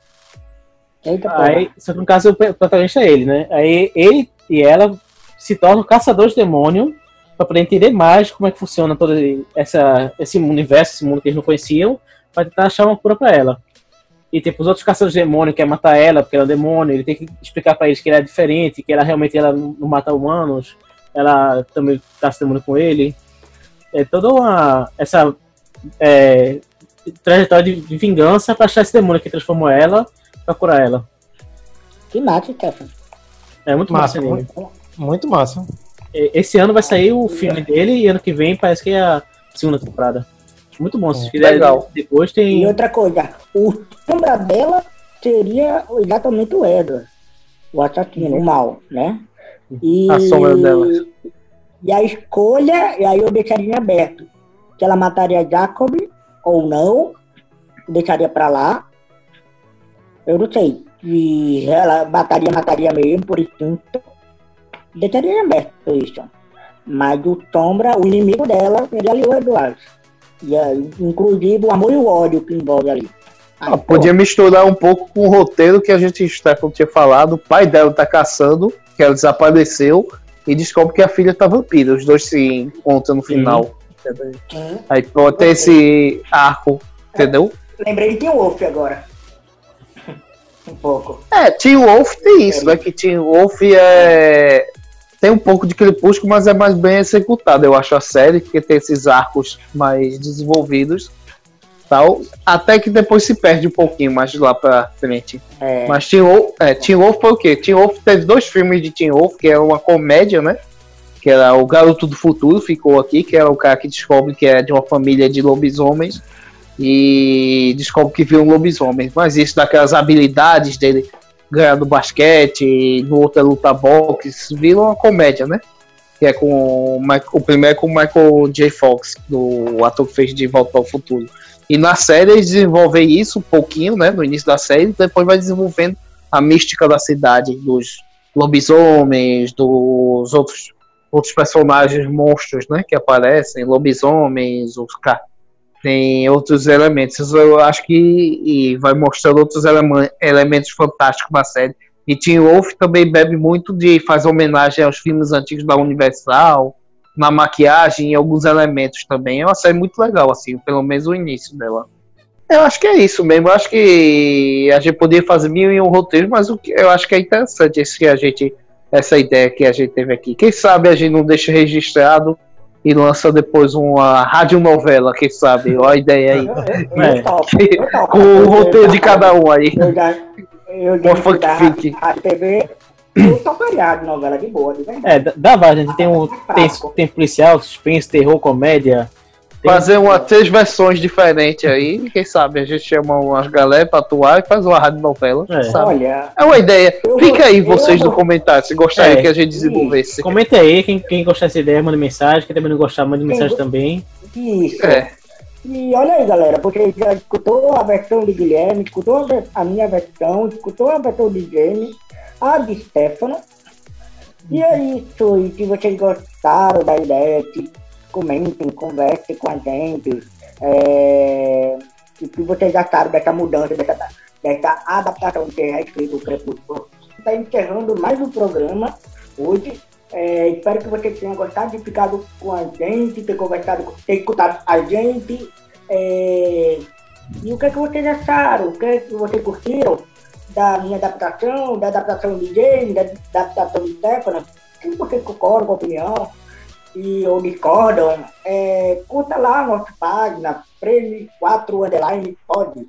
Eita, Aí, só que no caso o protagonista é ele, né? Aí ele e ela se tornam caçadores de demônio para poder entender mais como é que funciona todo essa, esse universo, esse mundo que eles não conheciam, para tentar achar uma cura para ela. E tipo, os outros caçadores de demônio querem matar ela porque ela é um demônio, ele tem que explicar para eles que ela é diferente, que ela realmente ela não mata humanos, ela também caça demônio com ele. É toda uma essa é, trajetória de, de vingança para achar esse demônio que transformou ela, para curar ela. Que mate, Stefan. É muito Massa, massa, anime. muito, muito massa. E- Esse ano vai sair o filme dele e ano que vem parece que é a segunda temporada. Muito bom. Se fizer Legal. depois E tem. outra coisa, o sombra dela seria exatamente o Edward, o assassino, o mal, né? E, A sombra dela. E a escolha, e aí eu deixaria em aberto. Se ela mataria Jacob ou não, deixaria pra lá. Eu não sei. Se ela mataria, mataria mesmo, por instinto. Em aberto isso. Mas o sombra, o inimigo dela seria ali o Eduardo. E aí, inclusive o amor e o ódio que envolve ali. Aí, Ah, podia misturar um pouco com o roteiro que a gente, Stefan, tinha falado. O pai dela tá caçando, que ela desapareceu, e descobre que a filha tá vampira. Os dois se encontram no final. Aí pode ter esse arco, entendeu? Lembrei de Tim Wolf agora. um pouco. É, Teen Wolf tem isso, né? Que Teen Wolf é. Tem um pouco de crepúsculo, mas é mais bem executado, eu acho, a série, porque tem esses arcos mais desenvolvidos. Tal, até que depois se perde um pouquinho mais lá pra frente. É, Mas Teen Wolf, é, Teen Wolf foi o quê? Teen Wolf teve dois filmes de Teen Wolf, que é uma comédia, né? Que era o Garoto do Futuro, ficou aqui, que era o cara que descobre que é de uma família de lobisomens e descobre que viu um lobisomem. Mas isso daquelas habilidades dele ganhar no basquete, no outro é luta boxe, vira uma comédia, né? Que é com o, Michael- o primeiro é com o Michael J. Fox, do ator que fez De Volta ao Futuro. E na série eles desenvolvem isso um pouquinho, né? No início da série, depois vai desenvolvendo a mística da cidade, dos lobisomens, dos outros, outros personagens monstros, né? Que aparecem, lobisomens, os tem outros elementos. Eu acho que e vai mostrando outros elementos fantásticos na série E Tim Wolf também bebe muito de faz homenagem aos filmes antigos da Universal, na maquiagem e alguns elementos também. É uma série muito legal, assim, pelo menos o início dela. Eu acho que é isso mesmo. Eu acho que a gente poderia fazer mil e um roteiros, mas o que eu acho que é interessante esse que a gente, essa ideia que a gente teve aqui. Quem sabe a gente não deixa registrado e lança depois uma radionovela, quem sabe? Olha a ideia aí. Eu, eu, eu topo, eu topo. Com o roteiro de cada um aí. Eu já, funk da fic. Rádio TV, eu toparia de novela de boa, de verdade. É, dá- dá várias, a gente tem, um, tem, tem policial, suspense, terror, comédia. Fazer uma, três versões diferentes aí. Quem sabe a gente chama umas galera pra atuar e faz uma radionovela. É. sabe? Olha, É uma ideia. Eu Fica aí vocês eu no comentário se gostaria É. que a gente desenvolvesse. Comenta aí, quem, quem gostar dessa ideia, manda mensagem. Quem também não gostar, manda mensagem também. isso. É. E olha aí, galera, porque já escutou a versão de Guilherme, escutou a minha versão, escutou a versão de James, a de Stefano. E é isso, e se vocês gostaram da ideia, se comentem, conversem com a gente. É, e se vocês acharam dessa mudança, dessa, dessa adaptação que é escrito o Crepúsculo. Está encerrando mais um programa hoje. É, espero que vocês tenham gostado de ficar com a gente, ter conversado, ter escutado a gente. É, e o que, é que vocês acharam? O que, é que vocês curtiram da minha adaptação, da adaptação de James, da, da adaptação de Stefano? Se vocês concordam com a opinião e, ou discordam, é, curta lá a nossa página, Frame 4 Underline Pod.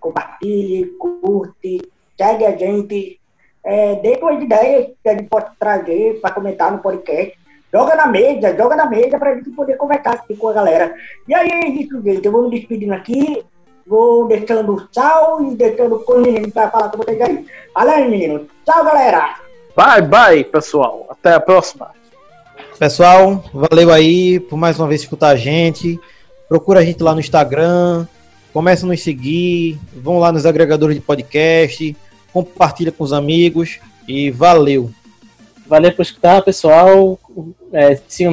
Compartilhe, curte, segue a gente. É, dê suas ideias que a gente pode trazer para comentar no podcast. Joga na mesa, joga na mesa para a gente poder conversar com a galera. E aí é isso, gente. Eu vou me despedindo aqui. Vou deixando tchau e deixando o para falar com vocês aí. Fala aí, menino. Tchau, galera. Bye, bye, pessoal. Até a próxima. Pessoal, valeu aí por mais uma vez escutar a gente. Procura a gente lá no Instagram. Começa a nos seguir. Vão lá nos agregadores de podcast. Compartilha com os amigos. E valeu. Valeu por escutar, pessoal. É, sigam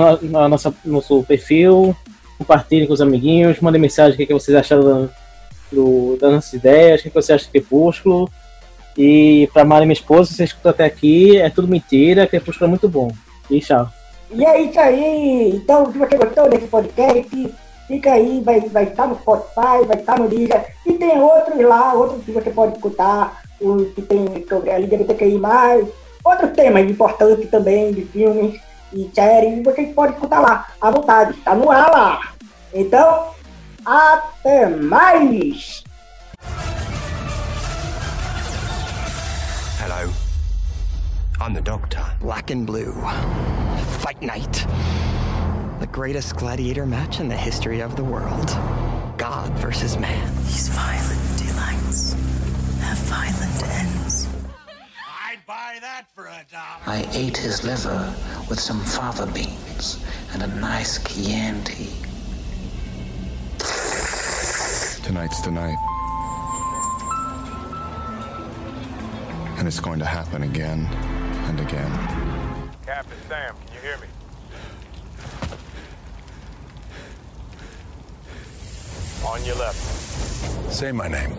nosso perfil. Compartilhem com os amiguinhos. Mandem mensagem o que, que vocês acharam do, das nossas ideias. O que, que você acha de Crepúsculo. E pra Mari, minha esposa, se você escuta até aqui, é tudo mentira. Crepúsculo é muito bom. E tchau. E é isso aí. Então, se você gostou desse podcast, fica aí, vai, vai estar no Spotify, vai estar no Liga. E tem outros lá, outros que você pode escutar, o que tem sobre a LGBTQI+, outros temas importantes também de filmes e séries, vocês podem escutar lá, à vontade, tá no ar lá. Então, até mais! I'm the doctor. Black and Blue. Fight Night. The greatest gladiator match in the history of the world. God versus man. These violent delights have violent ends. I'd buy that for a dollar. I ate his liver with some fava beans and a nice Chianti. Tonight's the night. And it's going to happen again and again. Captain Sam, can you hear me? On your left. Say my name.